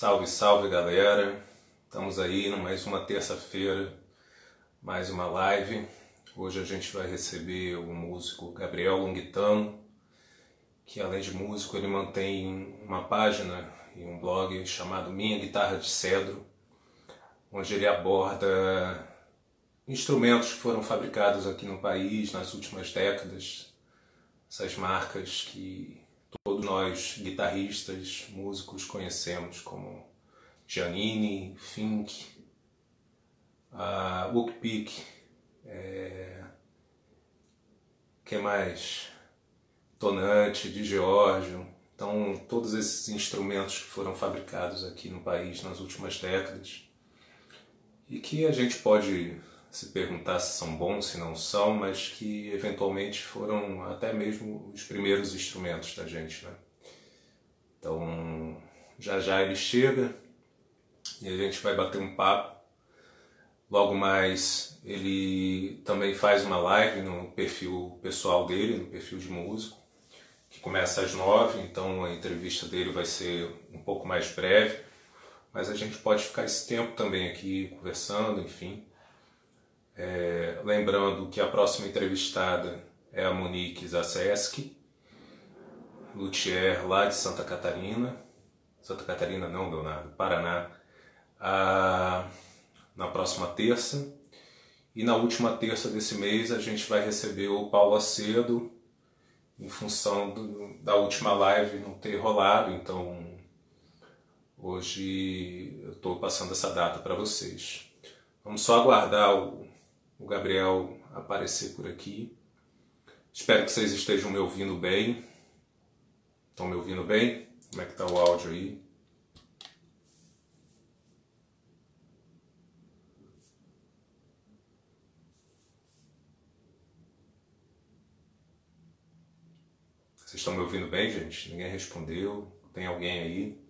Salve, salve galera! Estamos aí em mais uma terça-feira, mais uma live. Hoje a gente vai receber o músico Gabriel Longitano, que além de músico ele mantém uma página e um blog chamado Minha Guitarra de Cedro, onde ele aborda instrumentos que foram fabricados aqui no país nas últimas décadas, essas marcas que todos nós guitarristas, músicos conhecemos como Giannini, Fink, uh, Wookpik, é, que mais? Tonante, de Giorgio. Então, todos esses instrumentos que foram fabricados aqui no país nas últimas décadas e que a gente pode se perguntar se são bons, se não são, mas que eventualmente foram até mesmo os primeiros instrumentos da gente, né? Então, já já ele chega e a gente vai bater um papo. Logo mais, ele também faz uma live no perfil pessoal dele, no perfil de músico, que começa às nove, então a entrevista dele vai ser um pouco mais breve, mas a gente pode ficar esse tempo também aqui conversando, enfim. É, lembrando que a próxima entrevistada é a Monique Zasseski, luthier lá de Santa Catarina. Santa Catarina não, Leonardo, Paraná. Na próxima terça. E na última terça desse mês a gente vai receber o Paulo Acedo, em função do, da última live não ter rolado, então hoje eu estou passando essa data para vocês. Vamos só aguardar o, o Gabriel aparecer por aqui. Espero que vocês estejam me ouvindo bem. Estão me ouvindo bem? Como é que está o áudio aí? Vocês estão me ouvindo bem, gente? Ninguém respondeu? Tem alguém aí?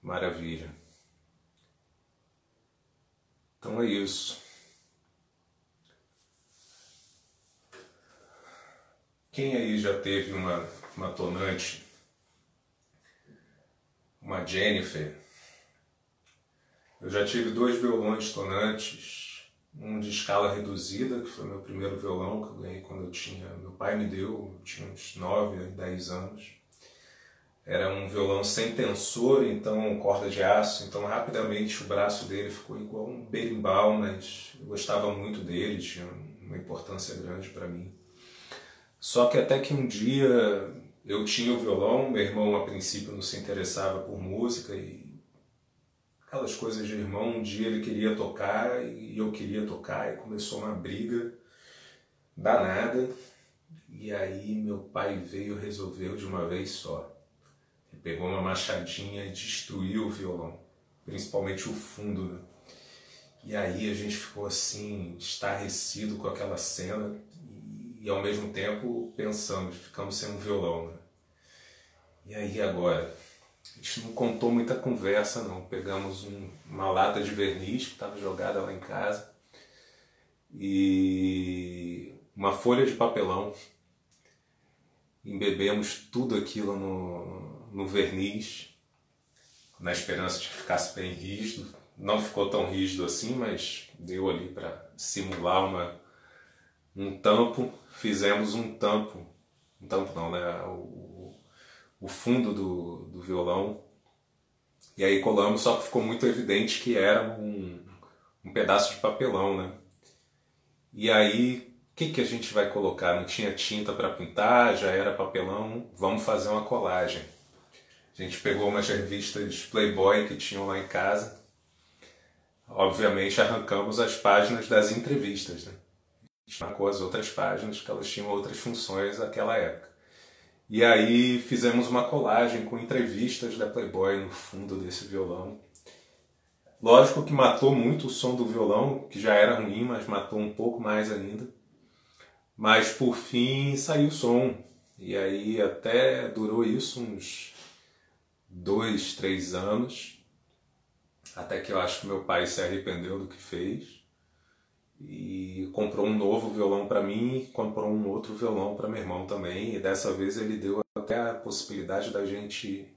Maravilha. Então é isso. Quem aí já teve uma, uma tonante, uma Jennifer? Eu já tive dois violões tonantes, um de escala reduzida, que foi meu primeiro violão que eu ganhei quando eu tinha. Meu pai me deu, eu tinha uns 9, 10 anos. Era um violão sem tensor, então corda de aço, então rapidamente o braço dele ficou igual um berimbau, mas eu gostava muito dele, tinha uma importância grande para mim. Só que até que um dia eu tinha o violão, meu irmão a princípio não se interessava por música e aquelas coisas de irmão, um dia ele queria tocar e eu queria tocar e começou uma briga danada. E aí meu pai veio resolveu de uma vez só pegou uma machadinha e destruiu o violão, principalmente o fundo. Né? E aí a gente ficou assim, estarrecido com aquela cena e, ao mesmo tempo pensando, ficamos sem um violão. Né? E aí agora? A gente não contou muita conversa não, pegamos um, uma lata de verniz que estava jogada lá em casa e uma folha de papelão embebemos tudo aquilo no, no verniz, na esperança de que ficasse bem rígido. Não ficou tão rígido assim, mas deu ali para simular uma, um tampo. Fizemos um tampo, um tampo não, né? O, o fundo do, do violão. E aí colamos, só que ficou muito evidente que era um, um pedaço de papelão, né? E aí, o que, que a gente vai colocar? Não tinha tinta para pintar, já era papelão, vamos fazer uma colagem. A gente pegou umas revistas Playboy que tinham lá em casa. Obviamente arrancamos as páginas das entrevistas, né? Marcou as outras páginas que elas tinham outras funções naquela época. E aí fizemos uma colagem com entrevistas da Playboy no fundo desse violão. Lógico que matou muito o som do violão, que já era ruim, mas matou um pouco mais ainda. Mas por fim saiu o som. E aí até durou isso uns dois, três anos, até que eu acho que meu pai se arrependeu do que fez e comprou um novo violão para mim e comprou um outro violão para meu irmão também. E dessa vez ele deu até a possibilidade da gente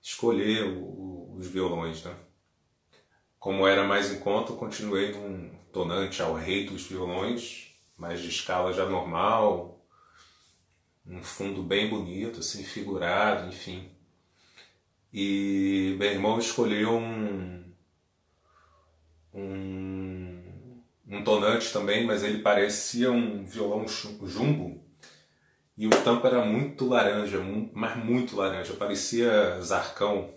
escolher o, os violões, né? Como era mais em conta, continuei num tonante ao rei dos violões, mais de escala já normal, um fundo bem bonito, assim, figurado, enfim. E meu irmão escolheu um, um, um tonante também, mas ele parecia um violão jumbo. E o tampo era muito laranja, mas muito laranja, parecia zarcão.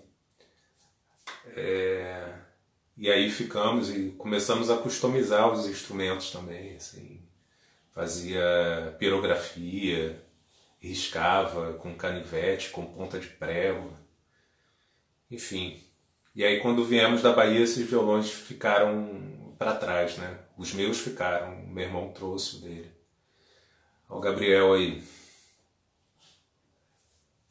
É, e aí ficamos e começamos a customizar os instrumentos também, assim. Fazia pirografia, riscava com canivete, com ponta de prego, enfim. E aí quando viemos da Bahia, esses violões ficaram para trás, né? Os meus ficaram, meu irmão trouxe o dele. Olha o Gabriel aí.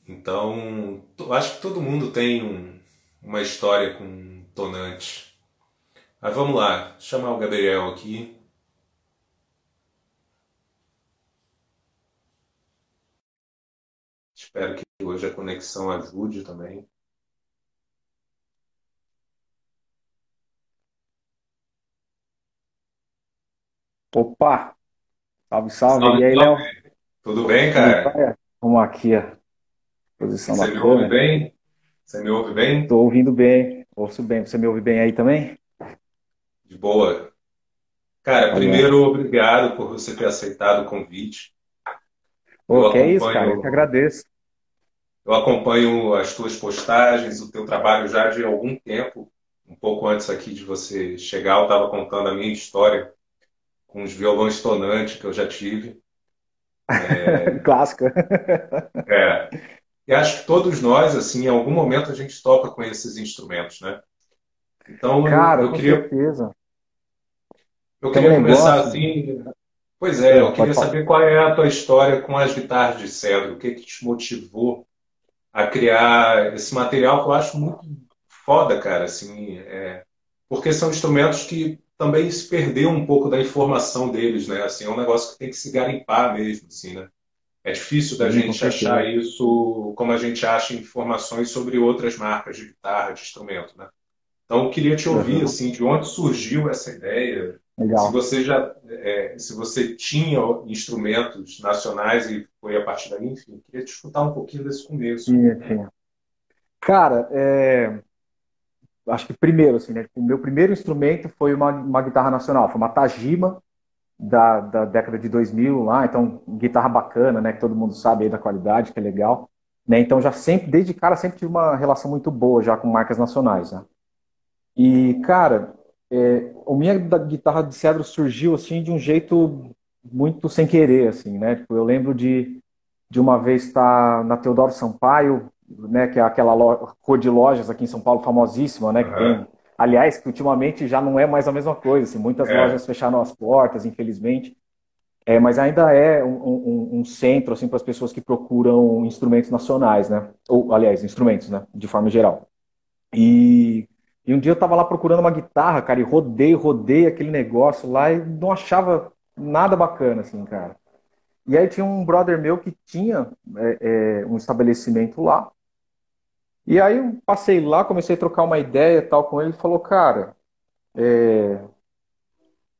Então, acho que todo mundo tem um, uma história com tonante. Mas vamos lá, chamar o Gabriel aqui. Espero que hoje a conexão ajude também. Opa! Salve, salve. salve e aí, Léo? Tudo bem, cara? Vamos aqui, a posição Você me ouve bem? Você me ouve bem? Estou ouvindo bem. Ouço bem. Você me ouve bem aí também? De boa. Cara, primeiro, obrigado por você ter aceitado o convite. Pô, que é isso, cara. Eu que agradeço. Eu acompanho as tuas postagens, o teu trabalho já de algum tempo, um pouco antes aqui de você chegar, eu estava contando a minha história com os violões tonantes que eu já tive. É... Clássica. É. E acho que todos nós, assim, em algum momento a gente toca com esses instrumentos, né? Então, Cara, eu, eu com queria... certeza. Eu queria um começar assim. Pois é, eu queria saber qual é a tua história com as guitarras de cedro, o que, que te motivou a criar esse material que eu acho muito foda, cara, assim, é, porque são instrumentos que também se perdeu um pouco da informação deles, né? Assim, é um negócio que tem que se garimpar mesmo, assim, né? É difícil da Sim, gente achar isso como a gente acha informações sobre outras marcas de guitarra, de instrumento, né? Então, eu queria te ouvir, uhum. assim, de onde surgiu essa ideia, Legal. Se você já, é, se você tinha instrumentos nacionais e foi a partir daí, enfim, queria te escutar um pouquinho desse começo. Sim, sim. Cara, é... acho que primeiro, assim, né? O meu primeiro instrumento foi uma, uma guitarra nacional, foi uma Tajima da, da década de 2000 lá, então guitarra bacana, né? Que todo mundo sabe aí da qualidade, que é legal. Né? Então já sempre, desde cara, sempre tive uma relação muito boa já com marcas nacionais, né? E, cara, é, a minha guitarra de cedro surgiu assim de um jeito muito sem querer, assim, né? Tipo, eu lembro de, de uma vez estar na Teodoro Sampaio, né? Que é aquela rua de lojas aqui em São Paulo famosíssima, né? Que uhum. tem, aliás, que ultimamente já não é mais a mesma coisa. Assim, muitas é. lojas fecharam as portas, infelizmente. É, mas ainda é um, um, um centro assim para as pessoas que procuram instrumentos nacionais, né? Ou, aliás, instrumentos, né? De forma geral. E e um dia eu tava lá procurando uma guitarra, cara, e rodei, rodei aquele negócio lá e não achava nada bacana, assim, cara. E aí tinha um brother meu que tinha é, é, um estabelecimento lá. E aí eu passei lá, comecei a trocar uma ideia tal com ele, ele falou, cara, é,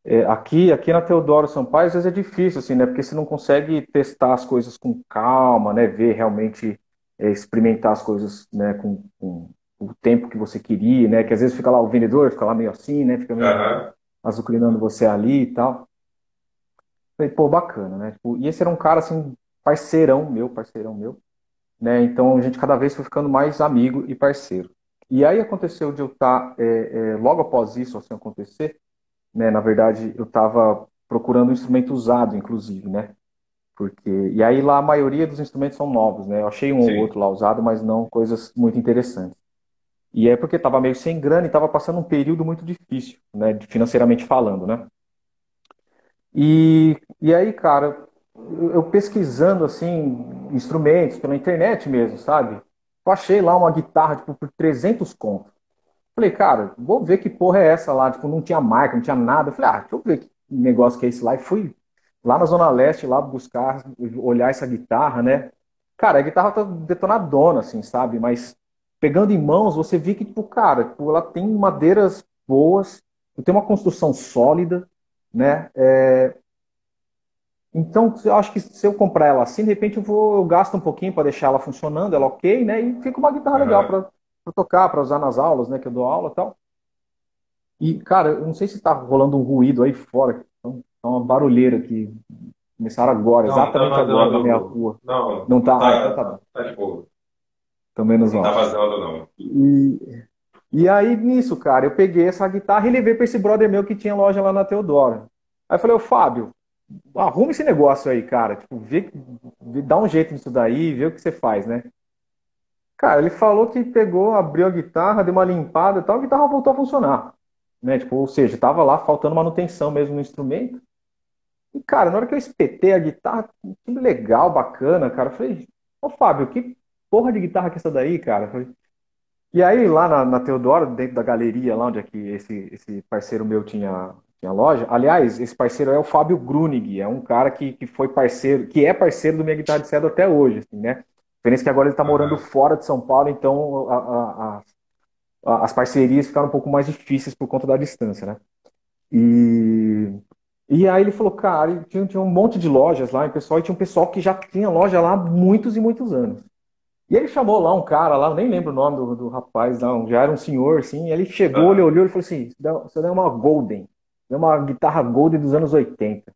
é, aqui, aqui na Teodoro Sampaio, às vezes é difícil, assim, né? Porque você não consegue testar as coisas com calma, né? Ver realmente, é, experimentar as coisas, né? Com, com, o tempo que você queria, né? Que às vezes fica lá o vendedor, fica lá meio assim, né? Fica meio uhum. azucrinando você ali e tal. Falei, pô, bacana, né? Tipo, e esse era um cara, assim, parceirão meu, parceirão meu, né? Então a gente cada vez foi ficando mais amigo e parceiro. E aí aconteceu de eu estar, tá, é, é, logo após isso, assim, acontecer, né? Na verdade, eu estava procurando um instrumento usado, inclusive, né? Porque, e aí lá a maioria dos instrumentos são novos, né? Eu achei um Sim. ou outro lá usado, mas não coisas muito interessantes. E é porque estava meio sem grana e estava passando um período muito difícil, né, financeiramente falando, né? E, e aí, cara, eu pesquisando assim instrumentos pela internet mesmo, sabe? Eu achei lá uma guitarra tipo por 300 contos. Falei, cara, vou ver que porra é essa lá, tipo, não tinha marca, não tinha nada. Falei, ah, deixa eu ver que negócio que é esse lá. E fui lá na Zona Leste, lá buscar, olhar essa guitarra, né? Cara, a guitarra tá detonadona, assim, sabe? Mas pegando em mãos, você vê que, tipo, cara, tipo, ela tem madeiras boas, tem uma construção sólida, né? É... Então, eu acho que se eu comprar ela assim, de repente eu vou, eu gasto um pouquinho para deixar ela funcionando, ela ok, né? E fica uma guitarra uhum. legal para tocar, para usar nas aulas, né? Que eu dou aula e tal. E, cara, eu não sei se tá rolando um ruído aí fora, então, tá uma barulheira aqui. Começaram agora, não, exatamente não, agora não, na minha rua. Não, não tá, tá, ah, então tá, tá de boa. Então menos mal. Não tá vazando, não. E, e aí, nisso, cara, eu peguei essa guitarra e levei para esse brother meu que tinha loja lá na Teodoro. Aí eu falei, ô Fábio, arruma esse negócio aí, cara. Tipo, vê, dá um jeito nisso daí, vê o que você faz, né? Cara, ele falou que pegou, abriu a guitarra, deu uma limpada e tal, a guitarra voltou a funcionar. Né? Tipo, ou seja, tava lá faltando manutenção mesmo no instrumento. E, cara, na hora que eu espetei a guitarra, tudo legal, bacana, cara, eu falei, ô Fábio, que porra de guitarra que é essa daí, cara? Falei, e aí, lá na, na Teodoro, dentro da galeria, lá onde é que esse, esse parceiro meu tinha, tinha loja, aliás, esse parceiro é o Fábio Grunig, é um cara que, que foi parceiro, que é parceiro do Minha Guitarra de Cedo até hoje, assim, né? Diferença que agora ele está morando fora de São Paulo, então a, a, a, as parcerias ficaram um pouco mais difíceis por conta da distância, né? E, e aí ele falou, cara, tinha, tinha um monte de lojas lá, e pessoal, e tinha um pessoal que já tinha loja lá há muitos e muitos anos. E ele chamou lá um cara lá, nem lembro o nome do, do rapaz, não, já era um senhor, assim, ele chegou, ele olhou e falou assim, daí é uma Golden, é uma guitarra Golden dos anos 80.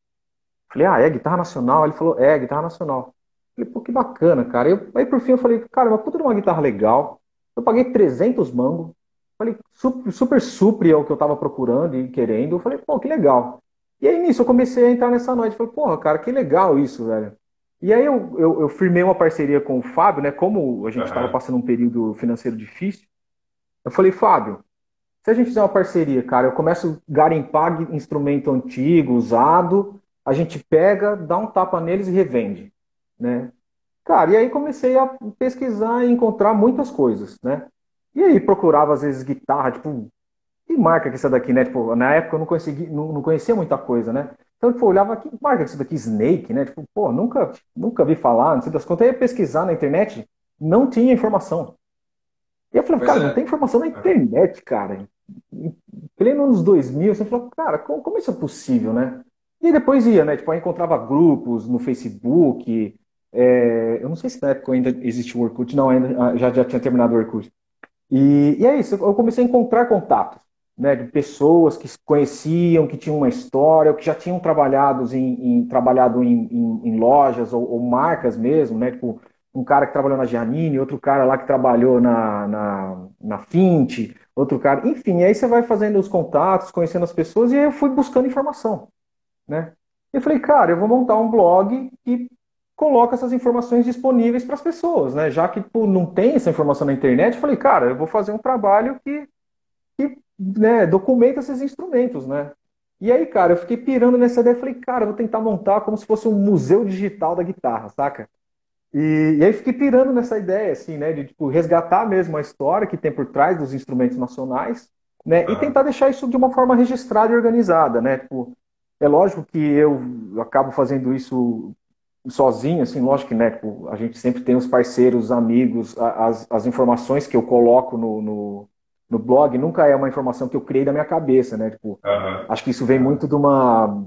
Falei, ah, é guitarra nacional? Ele falou, é, guitarra nacional. Falei, pô, que bacana, cara. Eu, aí por fim eu falei, cara, uma puta de uma guitarra legal. Eu paguei 300 mangos. Falei, super, super supre ao que eu tava procurando e querendo. Eu falei, pô, que legal. E aí nisso eu comecei a entrar nessa noite. Falei, porra, cara, que legal isso, velho. E aí eu, eu, eu, firmei uma parceria com o Fábio, né? Como a gente estava uhum. passando um período financeiro difícil, eu falei, Fábio, se a gente fizer uma parceria, cara, eu começo a garimpar instrumento antigo, usado, a gente pega, dá um tapa neles e revende, né? Cara, e aí comecei a pesquisar e encontrar muitas coisas, né? E aí procurava às vezes guitarra, tipo, que marca que essa daqui, né? Tipo, na época eu não, consegui, não, não conhecia muita coisa, né? Então, tipo, eu olhava aqui, marca isso daqui, Snake, né? Tipo, pô, nunca, nunca vi falar, não sei das contas. Aí ia pesquisar na internet, não tinha informação. E eu falei, pois cara, é. não tem informação na internet, cara. Pleno anos 2000, você falou, cara, como, como isso é possível, né? E depois ia, né? Tipo, eu encontrava grupos no Facebook. É... eu não sei se na época ainda existia o Orkut, não, ainda ah, já, já tinha terminado o Orkut. E, e é isso, eu comecei a encontrar contatos né, de pessoas que conheciam, que tinham uma história, que já tinham trabalhado em, em trabalhado em, em, em lojas ou, ou, marcas mesmo, né, tipo um cara que trabalhou na Giannini, outro cara lá que trabalhou na, na, na Fint, outro cara, enfim, aí você vai fazendo os contatos, conhecendo as pessoas, e aí eu fui buscando informação, né. Eu falei, cara, eu vou montar um blog que coloca essas informações disponíveis para as pessoas, né, já que tipo, não tem essa informação na internet, eu falei, cara, eu vou fazer um trabalho que, que né, documenta esses instrumentos, né? E aí, cara, eu fiquei pirando nessa ideia, falei, cara, eu vou tentar montar como se fosse um museu digital da guitarra, saca? E, e aí fiquei pirando nessa ideia, assim, né, de tipo, resgatar mesmo a história que tem por trás dos instrumentos nacionais, né, e tentar deixar isso de uma forma registrada e organizada, né, tipo, é lógico que eu acabo fazendo isso sozinho, assim, lógico que, né, tipo, a gente sempre tem os parceiros, amigos, as, as informações que eu coloco no, no no blog nunca é uma informação que eu criei da minha cabeça, né? Tipo, uhum. acho que isso vem muito de uma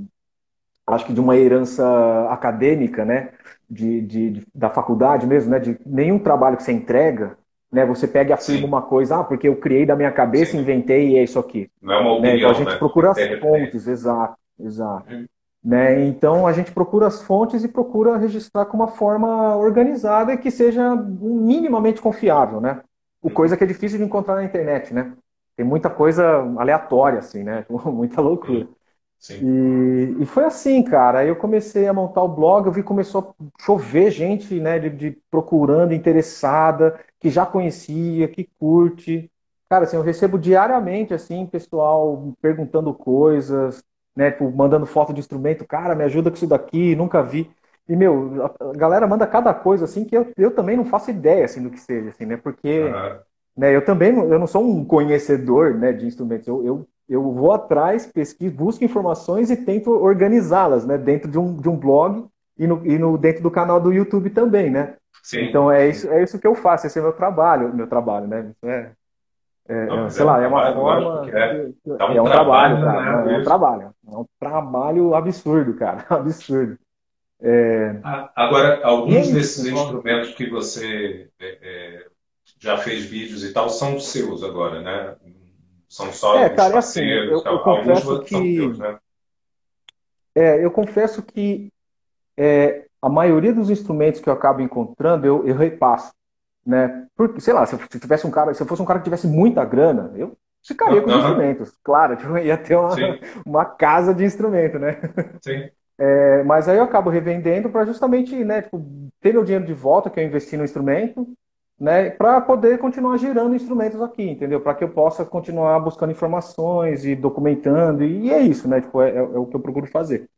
acho que de uma herança acadêmica, né? De, de, da faculdade mesmo, né? De nenhum trabalho que você entrega, né? Você pega e afirma Sim. uma coisa, ah, porque eu criei da minha cabeça, Sim. inventei e é isso aqui. Não é uma opinião, né? Então a gente né? procura as fontes, exato, exato. Hum. Né? Então a gente procura as fontes e procura registrar com uma forma organizada e que seja minimamente confiável, né? O coisa que é difícil de encontrar na internet, né? Tem muita coisa aleatória, assim, né? muita loucura. E, e, foi assim, cara. Aí eu comecei a montar o blog, eu vi que começou a chover gente, né, de, de, procurando, interessada, que já conhecia, que curte. Cara, assim, eu recebo diariamente, assim, pessoal perguntando coisas, né, tipo, mandando foto de instrumento. Cara, me ajuda com isso daqui, nunca vi. E, meu, a galera manda cada coisa, assim, que eu, eu também não faço ideia, assim, do que seja, assim, né? Porque, uhum. né, eu também, eu não sou um conhecedor, né, de instrumentos. Eu, eu, eu vou atrás, pesquiso, busco informações e tento organizá-las, né, dentro de um, de um blog e, no, e no, dentro do canal do YouTube também, né? Sim. Então é isso, é isso que eu faço, esse é meu trabalho, meu trabalho, né? É, é, Não, sei é lá, um é uma forma. É, um, é um trabalho, trabalho cara. Né? É um trabalho. É um trabalho absurdo, cara. Absurdo. É... Agora, alguns desses instrumentos que você é, já fez vídeos e tal são seus agora, né? São só é, cara, assim, eu, eu confesso que... Teus, né? É, eu confesso que é, a maioria dos instrumentos que eu acabo encontrando, eu, eu repasso, né? Porque, sei lá, se eu tivesse um cara, se eu fosse um cara que tivesse muita grana, eu ficaria com os instrumentos. Claro, tipo, ia ter uma, uma casa de instrumento, né? Sim. É, mas aí eu acabo revendendo para justamente, né, tipo, ter meu dinheiro de volta que eu investi no instrumento, né, para poder continuar girando instrumentos aqui, entendeu? Para que eu possa continuar buscando informações e documentando, e é isso, né? Tipo, é, é, é o que eu procuro fazer.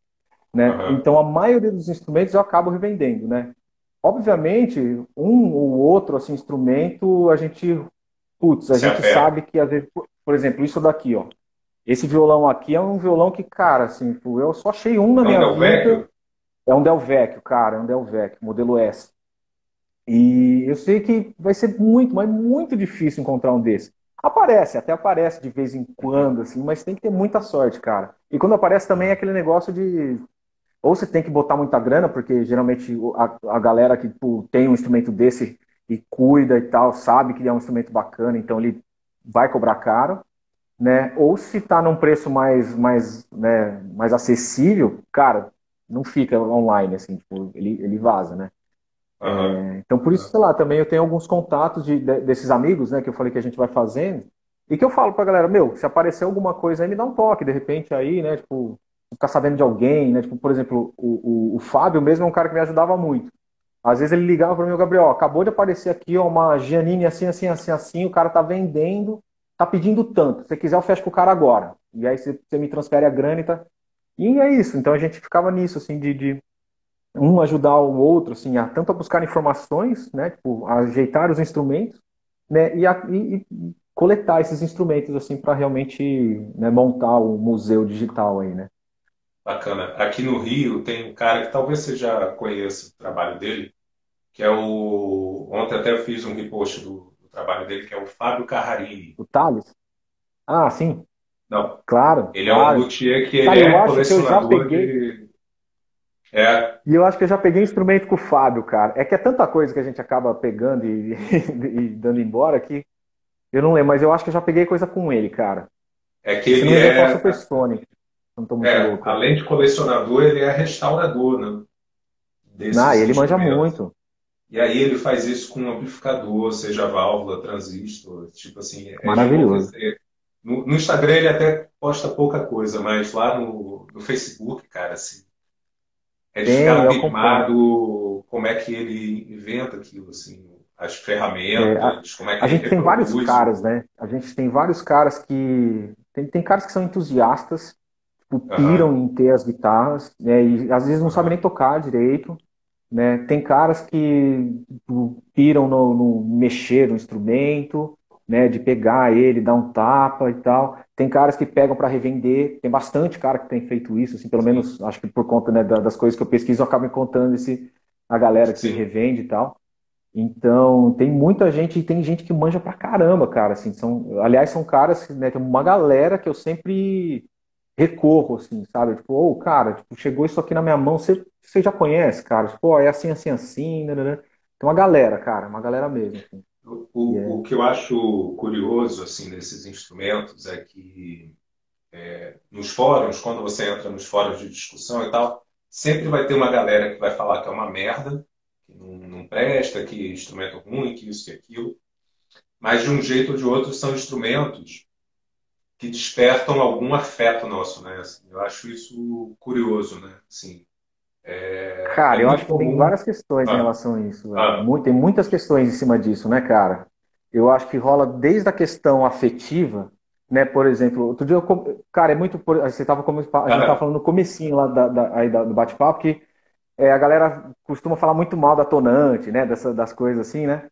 Né? Uhum. Então, a maioria dos instrumentos eu acabo revendendo, né? Obviamente, um ou outro assim, instrumento, a gente, putz, a Se gente sabe que, às vezes, por exemplo, isso daqui, ó. Esse violão aqui é um violão que, cara, assim, eu só achei um na é minha um vida. É um Del Vecchio, cara, é um Del Vecchio, modelo S. E eu sei que vai ser muito, mas muito difícil encontrar um desse. Aparece, até aparece de vez em quando, assim, mas tem que ter muita sorte, cara. E quando aparece também é aquele negócio de. Ou você tem que botar muita grana, porque geralmente a, a galera que tipo, tem um instrumento desse e cuida e tal, sabe que é um instrumento bacana, então ele vai cobrar caro, né? Ou se tá num preço mais, mais, né, mais acessível, cara, não fica online, assim, tipo, ele, ele vaza, né? Uhum. É, então, por isso, sei lá, também eu tenho alguns contatos de, de, desses amigos, né, que eu falei que a gente vai fazendo, e que eu falo pra galera, meu, se aparecer alguma coisa aí, me dá um toque, de repente aí, né, tipo, ficar sabendo de alguém, né, tipo, por exemplo, o, o, o Fábio mesmo é um cara que me ajudava muito. Às vezes ele ligava para mim, Gabriel, acabou de aparecer aqui ó, uma Giannini assim, assim, assim, assim, o cara tá vendendo, tá pedindo tanto. Se você quiser, eu fecho com o cara agora. E aí você, você me transfere a grana e tá. E é isso. Então a gente ficava nisso, assim, de, de um ajudar o outro, assim, a, tanto a buscar informações, né, tipo, ajeitar os instrumentos, né, e, a, e, e coletar esses instrumentos, assim, para realmente né, montar o um museu digital aí, né. Bacana. Aqui no Rio tem um cara que talvez você já conheça o trabalho dele, que é o. Ontem até eu fiz um repost do, do trabalho dele, que é o Fábio Carrarini. O Thales? Ah, sim. Não. Claro. Ele claro. é um luthier que ele é colecionador de é. E eu acho que eu já peguei instrumento com o Fábio, cara. É que é tanta coisa que a gente acaba pegando e, e dando embora que eu não lembro, mas eu acho que eu já peguei coisa com ele, cara. É que ele é... é Supersonic. Não tô muito é, louco. Além de colecionador, ele é restaurador, né? Desses ah, ele manja muito. E aí ele faz isso com um amplificador, seja válvula, transistor, tipo assim. É Maravilhoso. No, no, Instagram ele até posta pouca coisa, mas lá no, no Facebook, cara, assim, é de ficar abismado como é que ele inventa aquilo, assim, as ferramentas, é, a, como é que A gente tem vários caras, né? A gente tem vários caras que. Tem, tem caras que são entusiastas, tipo, piram uhum. em ter as guitarras, né? E às vezes não sabem nem tocar direito. Né? Tem caras que tipo, piram no, no mexer no instrumento, né? De pegar ele, dar um tapa e tal. Tem caras que pegam para revender, tem bastante cara que tem feito isso, assim, pelo Sim. menos acho que por conta né, das coisas que eu pesquiso, eu acabo encontrando esse, a galera que Sim. revende e tal. Então, tem muita gente, e tem gente que manja pra caramba, cara, assim, são, aliás, são caras, né, tem uma galera que eu sempre recorro, assim, sabe, tipo, ô, oh, cara, tipo, chegou isso aqui na minha mão, você, você já conhece, cara, tipo, oh, é assim, assim, assim, né, né, né. Tem uma galera, cara, uma galera mesmo, assim. O, é. o que eu acho curioso assim nesses instrumentos é que é, nos fóruns, quando você entra nos fóruns de discussão e tal, sempre vai ter uma galera que vai falar que é uma merda, que não, não presta, que é instrumento ruim, que isso, que aquilo. Mas de um jeito ou de outro são instrumentos que despertam algum afeto nosso, né? Assim, eu acho isso curioso, né? Assim, é, cara, é eu acho que tem várias questões ah. em relação a isso. Ah. Tem muitas questões em cima disso, né, cara? Eu acho que rola desde a questão afetiva, né? Por exemplo, outro dia, eu, cara, é muito. Você tava, a gente tava falando no comecinho lá da, da, aí do bate-papo que é, a galera costuma falar muito mal da tonante, né? Dessa, das coisas assim, né?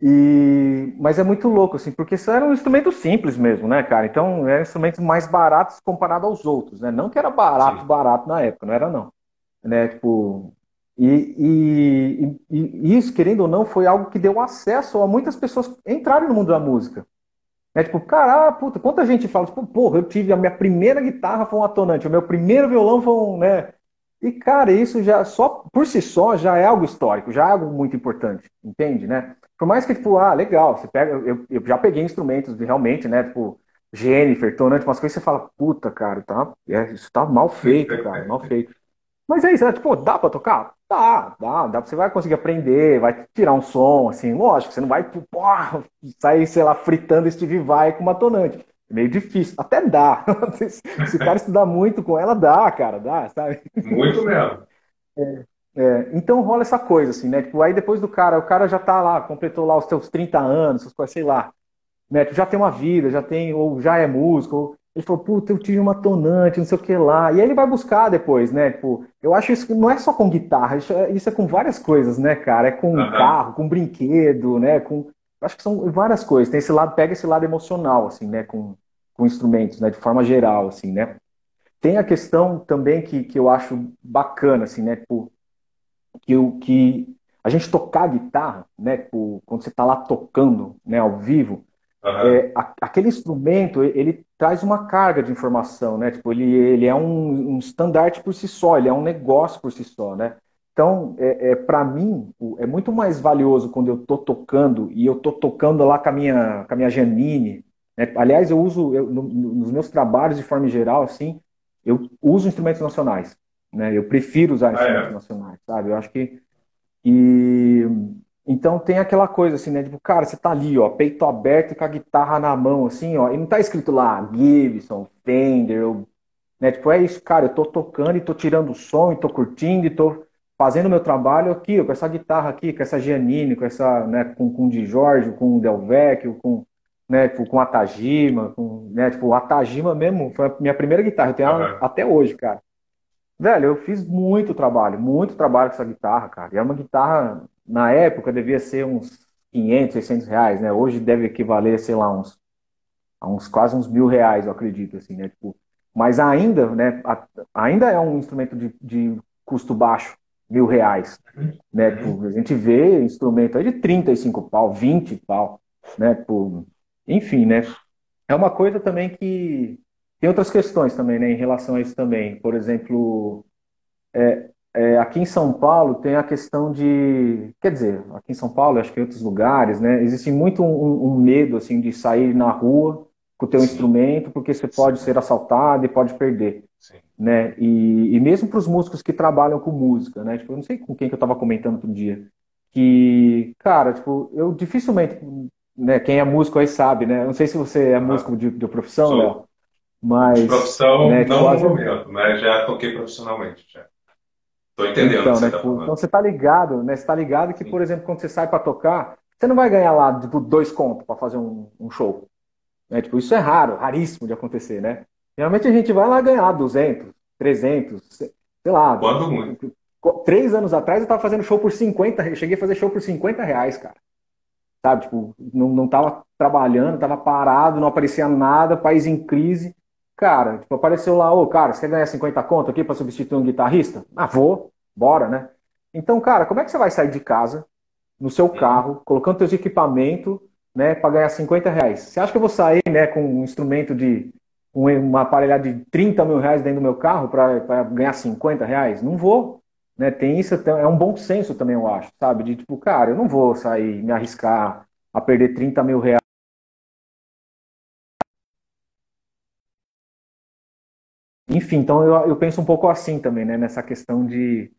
E, mas é muito louco, assim, porque isso era um instrumento simples mesmo, né, cara? Então, eram instrumentos mais baratos comparado aos outros, né? Não que era barato, Sim. barato na época, não era não né? Tipo, E, e, e, isso, querendo ou não, foi algo que deu acesso a muitas pessoas entrarem no mundo da música. É tipo, cara, puta, quanta gente fala, tipo, porra, eu tive a minha primeira guitarra foi um atonante, o meu primeiro violão foi um, né? E, cara, isso já, só por si só, já é algo histórico, já é algo muito importante, entende, né? Por mais que, tipo, ah, legal, você pega, eu, eu já peguei instrumentos realmente, né, tipo, Jennifer, tonante, umas coisas você fala, puta, cara, tá, é, isso tá mal feito, cara, mal feito. Mas é isso, né? Tipo, dá pra tocar? Dá, dá, dá. Você vai conseguir aprender, vai tirar um som, assim, lógico, você não vai porra, sair, sei lá, fritando Steve Vai com uma tonante. É meio difícil. Até dá. Se o cara estudar muito com ela, dá, cara, dá, sabe? Muito mesmo. É, é, então rola essa coisa, assim, né? Tipo, aí depois do cara, o cara já tá lá, completou lá os seus 30 anos, sei lá, né? já tem uma vida, já tem, ou já é músico, ou ele falou, puta, eu tive uma tonante, não sei o que lá. E aí ele vai buscar depois, né? Tipo, eu acho isso que não é só com guitarra, isso é, isso é com várias coisas, né, cara? É com uhum. carro, com brinquedo, né? Com, eu acho que são várias coisas. Tem esse lado, pega esse lado emocional, assim, né? Com, com instrumentos, né? De forma geral, assim, né? Tem a questão também que, que eu acho bacana, assim, né? Tipo, que, que a gente tocar guitarra, né? Tipo, quando você tá lá tocando, né? Ao vivo, Uhum. É, a, aquele instrumento, ele traz uma carga de informação, né? Tipo, ele, ele é um, um estandarte por si só, ele é um negócio por si só, né? Então, é, é para mim, é muito mais valioso quando eu estou tocando e eu estou tocando lá com a minha, com a minha Janine. Né? Aliás, eu uso, eu, no, nos meus trabalhos, de forma geral, assim, eu uso instrumentos nacionais. Né? Eu prefiro usar instrumentos ah, é. nacionais, sabe? Eu acho que. E, então tem aquela coisa assim, né? Tipo, cara, você tá ali, ó, peito aberto e com a guitarra na mão, assim, ó, e não tá escrito lá Gibson, Fender, ou, né? Tipo, é isso, cara, eu tô tocando e tô tirando o som e tô curtindo e tô fazendo o meu trabalho aqui, ó, com essa guitarra aqui, com essa Giannini, com essa, né, com, com o Di Giorgio, com o Del Vecchio, com, né, tipo, com a Tajima, com, né, tipo, a Tajima mesmo foi a minha primeira guitarra, eu tenho uhum. ela até hoje, cara. Velho, eu fiz muito trabalho, muito trabalho com essa guitarra, cara. E é uma guitarra na época devia ser uns 500, 600 reais, né? Hoje deve equivaler, sei lá, uns, a uns quase uns mil reais, eu acredito, assim, né? Tipo, mas ainda, né? A, ainda é um instrumento de, de custo baixo, mil reais, né? Tipo, a gente vê instrumento aí de 35 pau, 20 pau, né? Tipo, enfim, né? É uma coisa também que tem outras questões também, né? Em relação a isso também. Por exemplo, é, é, aqui em São Paulo tem a questão de, quer dizer, aqui em São Paulo, acho que em outros lugares, né, existe muito um, um medo assim de sair na rua com o teu Sim. instrumento, porque você pode ser assaltado e pode perder, Sim. né? E, e mesmo para os músicos que trabalham com música, né? Tipo, eu não sei com quem que eu estava comentando outro dia, que, cara, tipo, eu dificilmente, né? Quem é músico aí sabe, né? Eu não sei se você é músico de, de profissão, Léo, mas de profissão né, não no momento, mas já toquei profissionalmente. Já. Tô entendendo então, né, tá tipo, então você tá ligado, né? Você tá ligado que, Sim. por exemplo, quando você sai para tocar, você não vai ganhar lá, tipo, dois contos para fazer um, um show. Né? Tipo, isso é raro, raríssimo de acontecer, né? Geralmente a gente vai lá ganhar 200, 300, sei lá. Quando muito. Três anos atrás eu tava fazendo show por 50, eu cheguei a fazer show por 50 reais, cara. Sabe, tipo, não, não tava trabalhando, tava parado, não aparecia nada, país em crise. Cara, tipo, apareceu lá, ô, cara, você quer ganhar 50 conto aqui para substituir um guitarrista? Ah, vou, bora, né? Então, cara, como é que você vai sair de casa, no seu carro, colocando seus equipamentos, né, para ganhar 50 reais? Você acha que eu vou sair, né, com um instrumento de, uma aparelhagem de 30 mil reais dentro do meu carro para ganhar 50 reais? Não vou. Né? Tem isso, é um bom senso também, eu acho, sabe? De tipo, cara, eu não vou sair, me arriscar a perder 30 mil reais Enfim, então eu, eu penso um pouco assim também, né? Nessa questão de.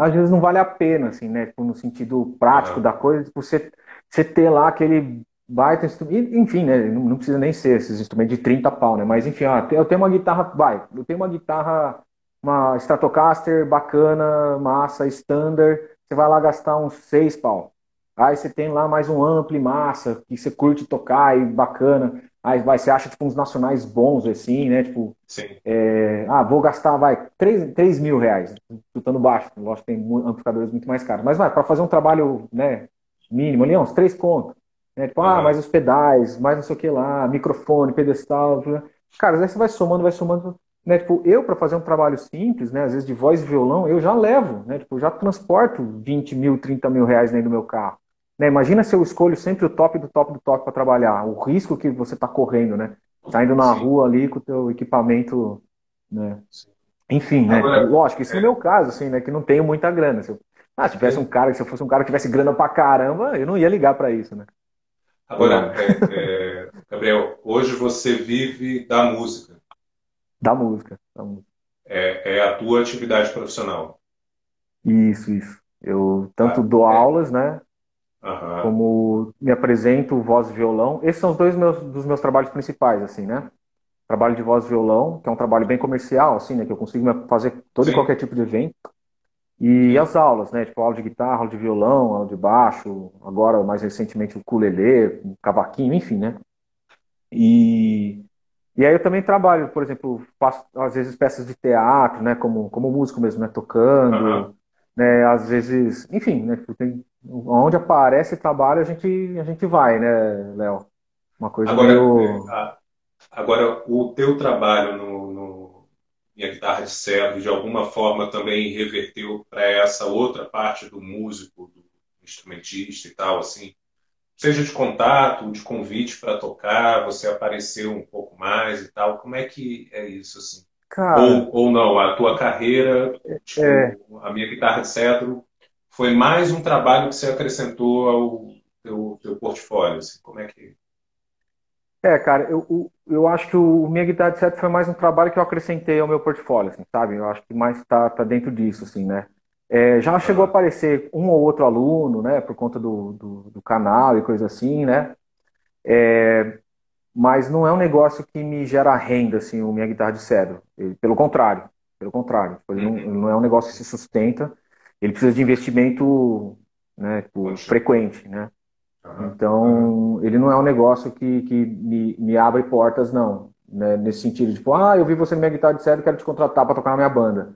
Às vezes não vale a pena, assim, né? Tipo, no sentido prático é. da coisa, tipo, você, você ter lá aquele baita instrumento. Enfim, né? Não, não, precisa nem ser esses instrumentos de 30 pau, né? Mas enfim, ó, eu tenho uma guitarra. Vai, eu tenho uma guitarra, uma Stratocaster bacana, massa, standard. Você vai lá gastar uns 6 pau. Aí você tem lá mais um ampli massa, que você curte tocar e bacana. Aí vai, você acha tipo uns nacionais bons assim, né? Tipo, é, ah, vou gastar, vai, 3, 3 mil reais, chutando baixo. Lógico que tem amplificadores muito mais caros. Mas vai, para fazer um trabalho, né, mínimo ali, uns 3 contos. Né? Tipo, uhum. ah, mais os pedais, mais não sei o que lá, microfone, pedestal. Cara, aí você vai somando, vai somando. né, tipo, eu para fazer um trabalho simples, né, às vezes de voz e violão, eu já levo, né, tipo, já transporto 20 mil, 30 mil reais dentro do meu carro. Né, imagina se eu escolho sempre o top do top do top para trabalhar, o risco que você está correndo, né? Tá indo na Sim. rua ali com o teu equipamento, né? Enfim, né? Agora, Lógico, isso é... no meu caso, assim, né? Que não tenho muita grana. Se eu, ah, se tivesse um cara, se eu fosse um cara que tivesse grana pra caramba, eu não ia ligar para isso, né? Agora, é, é, Gabriel, hoje você vive da música. Da música. Da música. É, é a tua atividade profissional. Isso, isso. Eu tanto ah, dou é. aulas, né? Uhum. Como me apresento voz e violão. Esses são os dois meus, dos meus trabalhos principais, assim, né? Trabalho de voz e violão, que é um trabalho bem comercial, assim, né? Que eu consigo fazer todo Sim. e qualquer tipo de evento. E as aulas, né? Tipo, aula de guitarra, aula de violão, aula de baixo, agora, mais recentemente, o ukulele, o cavaquinho, enfim, né? E, e aí eu também trabalho, por exemplo, faço às vezes peças de teatro, né? Como, como músico mesmo, né? Tocando, uhum. Né? Às vezes, enfim, né? Tipo, tem, onde aparece trabalho, a gente, a gente vai, né, Léo? Uma coisa agora, meio... É, agora, o teu trabalho no, no minha guitarra de cedro, de alguma forma também reverteu para essa outra parte do músico, do instrumentista e tal, assim, seja de contato, de convite para tocar, você apareceu um pouco mais e tal, como é que é isso, assim? Cara, ou, ou não, a tua carreira, tipo, é... a minha guitarra de cedro, foi mais um trabalho que você acrescentou ao teu, teu portfólio, assim, como é que... É, cara, eu, eu acho que o Minha Guitarra de foi mais um trabalho que eu acrescentei ao meu portfólio, assim, sabe? Eu acho que mais tá, tá dentro disso, assim, né? É, já chegou a aparecer um ou outro aluno, né, por conta do, do, do canal e coisa assim, né? É, mas não é um negócio que me gera renda, assim, o Minha Guitarra de Cedro. Pelo contrário, pelo contrário. Ele não, ele não é um negócio que se sustenta, ele precisa de investimento né, tipo, frequente, né? Então, ele não é um negócio que, que me, me abre portas, não. Né? Nesse sentido, de, tipo, ah, eu vi você na minha guitarra de sério, quero te contratar para tocar na minha banda.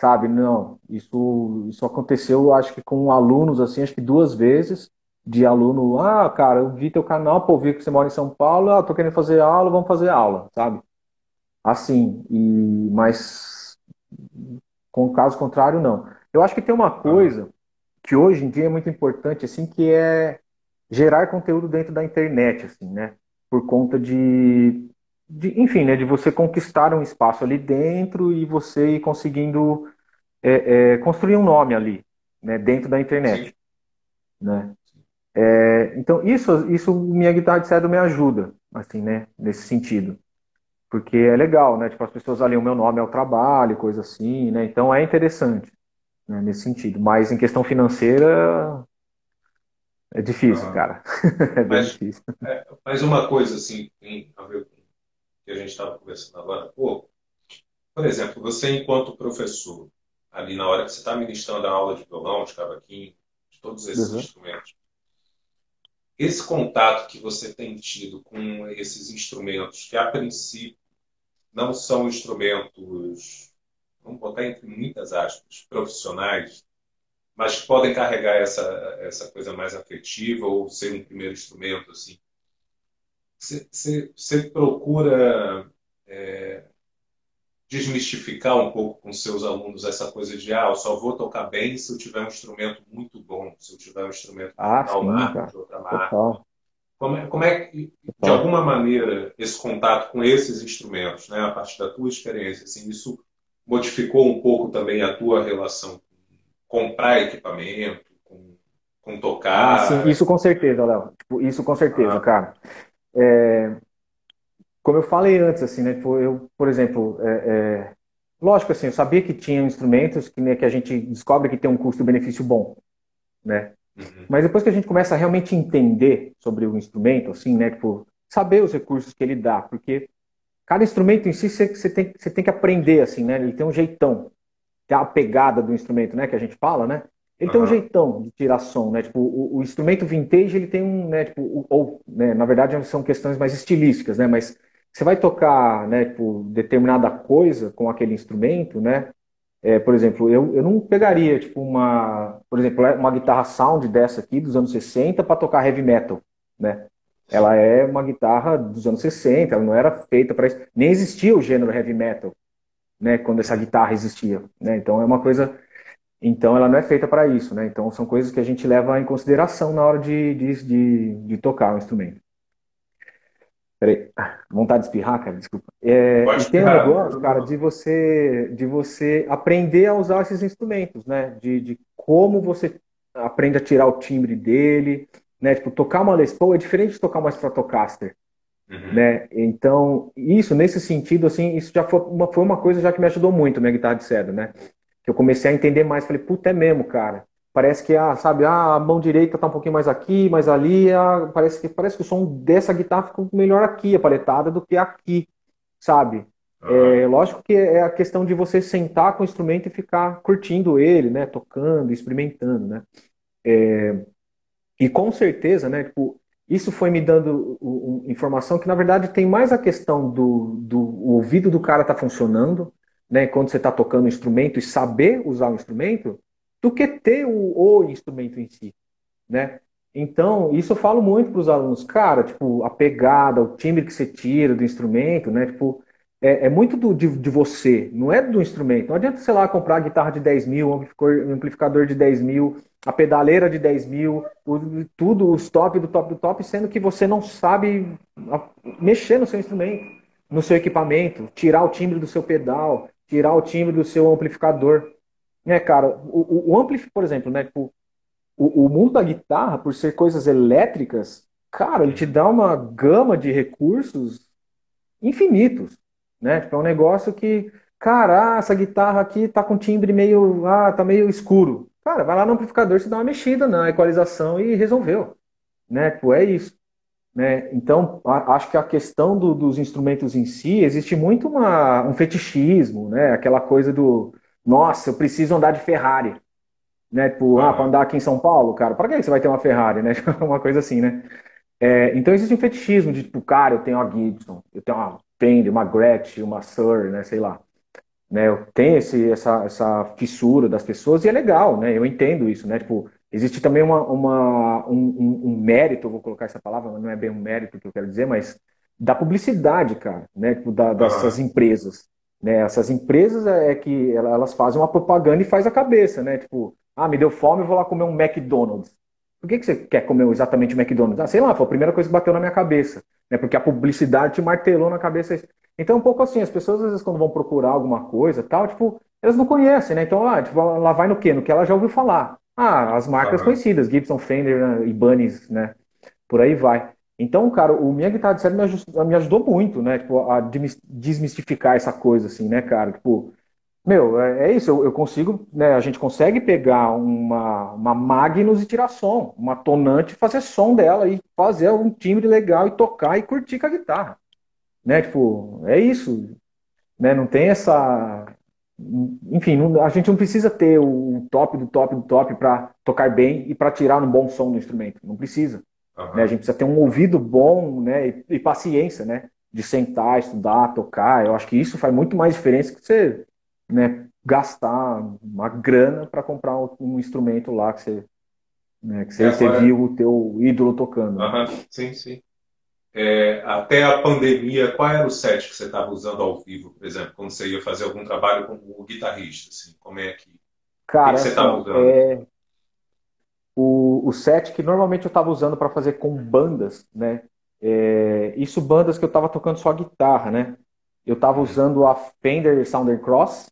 Sabe? Não. Isso, isso aconteceu, acho que com alunos, assim, acho que duas vezes. De aluno, ah, cara, eu vi teu canal, pô, vi que você mora em São Paulo, ah, tô querendo fazer aula, vamos fazer aula, sabe? Assim, e, mas com o caso contrário, não. Eu acho que tem uma coisa que hoje em dia é muito importante, assim, que é gerar conteúdo dentro da internet, assim, né? Por conta de, de enfim, né? De você conquistar um espaço ali dentro e você ir conseguindo é, é, construir um nome ali, né? Dentro da internet, Sim. né? É, então isso, isso minha guitarra de cedo me ajuda, assim, né? Nesse sentido, porque é legal, né? Tipo as pessoas ali o meu nome ao trabalho, coisa assim, né? Então é interessante, né? Nesse sentido. Mas em questão financeira é difícil, cara. é bem mas, difícil. É, mas uma coisa, assim, tem a ver com o que a gente estava conversando agora pô Por exemplo, você, enquanto professor, ali na hora que você está ministrando a aula de violão, de cavaquinho, de todos esses uhum. instrumentos, esse contato que você tem tido com esses instrumentos, que a princípio não são instrumentos, vamos botar entre muitas aspas, profissionais, mas que podem carregar essa, essa coisa mais afetiva ou ser um primeiro instrumento, assim. Você procura é, desmistificar um pouco com seus alunos essa coisa de ah, eu só vou tocar bem se eu tiver um instrumento muito bom, se eu tiver um instrumento ah, de tal sim, marca, de outra marca. Como é, como é que, de alguma maneira, esse contato com esses instrumentos, né, a partir da tua experiência, assim, isso modificou um pouco também a tua relação comprar equipamento, com, com tocar. Ah, sim, isso com certeza, Léo. Tipo, isso com certeza, ah. cara. É, como eu falei antes, assim, né? Tipo, eu, por exemplo, é, é, lógico, assim, eu sabia que tinha instrumentos que, né, que a gente descobre que tem um custo-benefício bom, né? Uhum. Mas depois que a gente começa a realmente entender sobre o instrumento, assim, né? Tipo, saber os recursos que ele dá, porque cada instrumento em si você, tem, tem que aprender, assim, né? Ele tem um jeitão tem a pegada do instrumento, né, que a gente fala, né? Ele uhum. tem um jeitão de tirar som, né? Tipo, o, o instrumento vintage, ele tem um, né, tipo, ou, né, na verdade são questões mais estilísticas, né? Mas você vai tocar, né, tipo, determinada coisa com aquele instrumento, né? É, por exemplo, eu, eu não pegaria, tipo, uma, por exemplo, uma guitarra sound dessa aqui, dos anos 60, para tocar heavy metal, né? Ela é uma guitarra dos anos 60, ela não era feita para isso. Nem existia o gênero heavy metal né, quando essa guitarra existia, né? Então é uma coisa, então ela não é feita para isso, né? Então são coisas que a gente leva em consideração na hora de, de, de, de tocar o instrumento. Peraí, vontade de espirrar, cara, desculpa. É, e tem um negócio, cara, de você, de você aprender a usar esses instrumentos, né? De, de como você aprende a tirar o timbre dele, né? Tipo, tocar uma Les Paul é diferente de tocar uma Stratocaster, uhum. né? Então, isso, nesse sentido, assim, isso já foi uma, foi uma coisa já que me ajudou muito, minha guitarra de cedo, né? Que eu comecei a entender mais, falei, puta, é mesmo, cara. Parece que, ah, sabe, ah, a mão direita tá um pouquinho mais aqui, mais ali, ah, parece, que, parece que o som dessa guitarra ficou melhor aqui, a paletada, do que aqui, sabe? É, lógico que é a questão de você sentar com o instrumento e ficar curtindo ele, né? Tocando, experimentando, né? É, e com certeza, né? Tipo, isso foi me dando informação que, na verdade, tem mais a questão do, do ouvido do cara tá funcionando, né? Quando você está tocando o instrumento e saber usar o instrumento, do que ter o, o instrumento em si, né? Então, isso eu falo muito para os alunos, cara, tipo, a pegada, o timbre que você tira do instrumento, né? Tipo, é, é muito do, de, de, você, não é do instrumento. Não adianta, sei lá, comprar guitarra de 10 mil, amplificador de 10 mil, a pedaleira de 10 mil, tudo, os top do top do top, sendo que você não sabe mexer no seu instrumento, no seu equipamento, tirar o timbre do seu pedal, tirar o timbre do seu amplificador. Né, cara, o, o ampli, por exemplo, né, tipo, o, o mundo da guitarra, por ser coisas elétricas, cara, ele te dá uma gama de recursos infinitos, né? Tipo, é um negócio que, cara, ah, essa guitarra aqui tá com timbre meio, ah, tá meio escuro. Cara, vai lá no amplificador, você dá uma mexida na equalização e resolveu, né? Tipo, é isso. Né? Então, acho que a questão do, dos instrumentos em si, existe muito uma, um fetichismo, né? aquela coisa do, nossa, eu preciso andar de Ferrari. Né? Tipo, ah, para andar aqui em São Paulo, cara, para que você vai ter uma Ferrari, né? uma coisa assim, né? É, então existe um fetichismo de tipo, cara, eu tenho uma Gibson, eu tenho uma Fender, uma Gretsch, uma Sur, né? Sei lá. Né? Eu tenho esse, essa, essa fissura das pessoas e é legal, né? Eu entendo isso, né? Tipo, existe também uma, uma, um, um, mérito, vou colocar essa palavra, não é bem um mérito que eu quero dizer, mas da publicidade, cara, né? Tipo, da, dessas empresas. Né? Essas empresas é, é que elas fazem uma propaganda e faz a cabeça, né? Tipo, ah, me deu fome, eu vou lá comer um McDonald's. Por que, que você quer comer exatamente o McDonald's? Ah, sei lá, foi a primeira coisa que bateu na minha cabeça. Né? Porque a publicidade te martelou na cabeça. Então, um pouco assim, as pessoas, às vezes, quando vão procurar alguma coisa tal, tipo, elas não conhecem, né? Então, ah, tipo, ela vai no quê? No que ela já ouviu falar. Ah, as marcas uhum. conhecidas, Gibson, Fender, né? Ibanez, né? Por aí vai. Então, cara, o minha guitarra de série me ajudou, me ajudou muito, né? Tipo, a desmistificar essa coisa, assim, né, cara? Tipo, meu, é, é isso, eu, eu, consigo, né? A gente consegue pegar uma, uma Magnus e tirar som, uma tonante e fazer som dela e fazer um timbre legal e tocar e curtir com a guitarra. Né? Tipo, é isso. Né? Não tem essa. Enfim, não, a gente não precisa ter o top do top do top para tocar bem e para tirar um bom som do instrumento. Não precisa. Uhum. Né? A gente precisa ter um ouvido bom né? E, e, paciência, né? De sentar, estudar, tocar. Eu acho que isso faz muito mais diferença que você né, gastar uma grana para comprar um, um, instrumento lá que você, né, que você, é, você viu o teu ídolo tocando. Uhum. Sim, sim. É, até a pandemia, qual era o set que você estava usando ao vivo, por exemplo, quando você ia fazer algum trabalho como guitarrista? Assim, como é que, Cara, que você estava assim, usando? É, o, o set que normalmente eu estava usando para fazer com bandas, né? É, isso bandas que eu estava tocando só guitarra, né? Eu estava usando a Fender Sounder Cross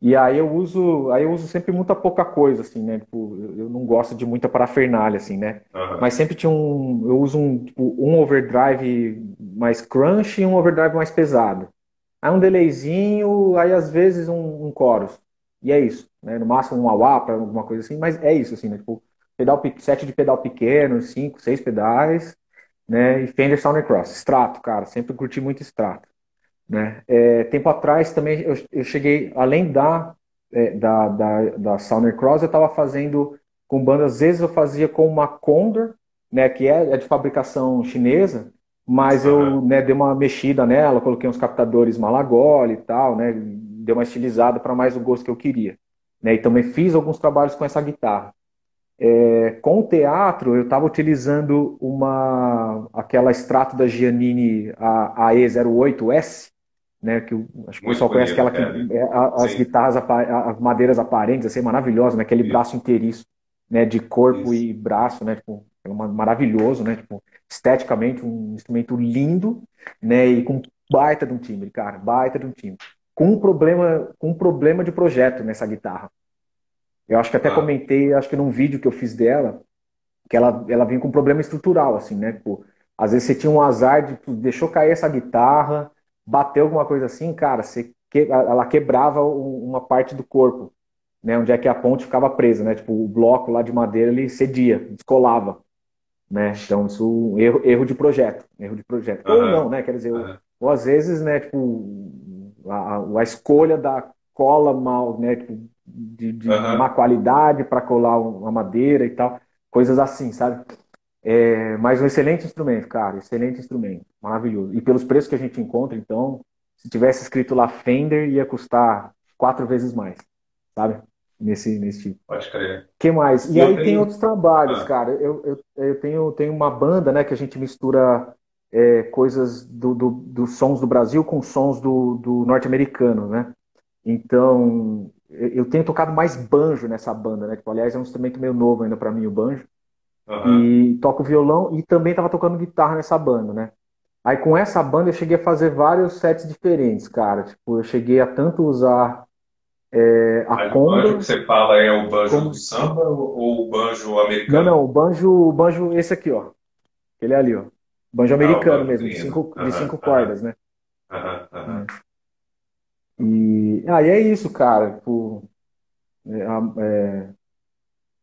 e aí eu uso, aí eu uso sempre muita pouca coisa, assim, né? Tipo, eu não gosto de muita parafernália, assim, né? Uhum. Mas sempre tinha um, eu uso um, tipo, um overdrive mais crunch e um overdrive mais pesado. Aí um delayzinho, aí às vezes um, um chorus. E é isso, né? No máximo um wah para alguma coisa assim, mas é isso, assim, né? Tipo, pedal, sete de pedal pequeno, cinco, seis pedais, né? E Fender Sounder Cross, extrato, cara, sempre curti muito extrato, né? É, tempo atrás também eu, eu cheguei, além da, é, da, da, da Sounder Cross, eu estava fazendo com bandas, às vezes eu fazia com uma Condor, né? Que é, é de fabricação chinesa, mas eu né, dei uma mexida nela, coloquei uns captadores Malagoli e tal, né? Dei uma estilizada para mais o gosto que eu queria. Né? E também fiz alguns trabalhos com essa guitarra. É, com o teatro, eu estava utilizando uma aquela extrato da Giannini, a, a E08S, né? Que o, acho que o pessoal conhece aquela que, é, as Sim. guitarras, as madeiras aparentes, assim, maravilhosa, né? Aquele Isso. braço inteiriço, né? De corpo Isso. e braço, né? Tipo, é maravilhoso, né? Tipo, esteticamente um instrumento lindo, né? E com baita de um timbre, cara, baita de um timbre. Com um problema, com um problema de projeto nessa guitarra. Eu acho que até ah. comentei, acho que num vídeo que eu fiz dela, que ela, ela vinha com um problema estrutural, assim, né? Tipo, às vezes você tinha um azar de deixou cair essa guitarra, bateu alguma coisa assim, cara, você que, ela quebrava uma parte do corpo, né? Onde é que a ponte ficava presa, né? Tipo, o bloco lá de madeira ele cedia, descolava, né? Então isso um erro, erro de projeto, erro de projeto. Uhum. Ou não, né? Quer dizer, uhum. ou, ou, às vezes, né? Tipo, a, a escolha da cola mal, né? Tipo, de, de uhum. má qualidade para colar uma madeira e tal, coisas assim, sabe? É, mas um excelente instrumento, cara, excelente instrumento, maravilhoso. E pelos preços que a gente encontra, então, se tivesse escrito lá Fender, ia custar quatro vezes mais, sabe? Nesse, nesse tipo. Pode crer. que mais? E, aí tenho... tem outros trabalhos, ah. cara. Eu, eu, eu tenho, tenho uma banda, né, que a gente mistura é, coisas do, do, dos sons do Brasil com sons do, do norte-americano, né? Então, eu tenho tocado mais banjo nessa banda, né? Tipo, aliás, é um instrumento meio novo ainda para mim, o banjo. Uhum. E toco violão e também estava tocando guitarra nessa banda, né? Aí com essa banda eu cheguei a fazer vários sets diferentes, cara. Tipo, eu cheguei a tanto usar é, a Mas conga. O banjo que você fala é o banjo como... do samba ou o banjo americano? Não, não, o banjo, o banjo esse aqui, ó. Ele é ali, ó. Banjo americano ah, mesmo, de cinco, uhum, de cinco uhum. cordas, né? Uhum, e aí ah, é isso, cara. Tipo, é, é,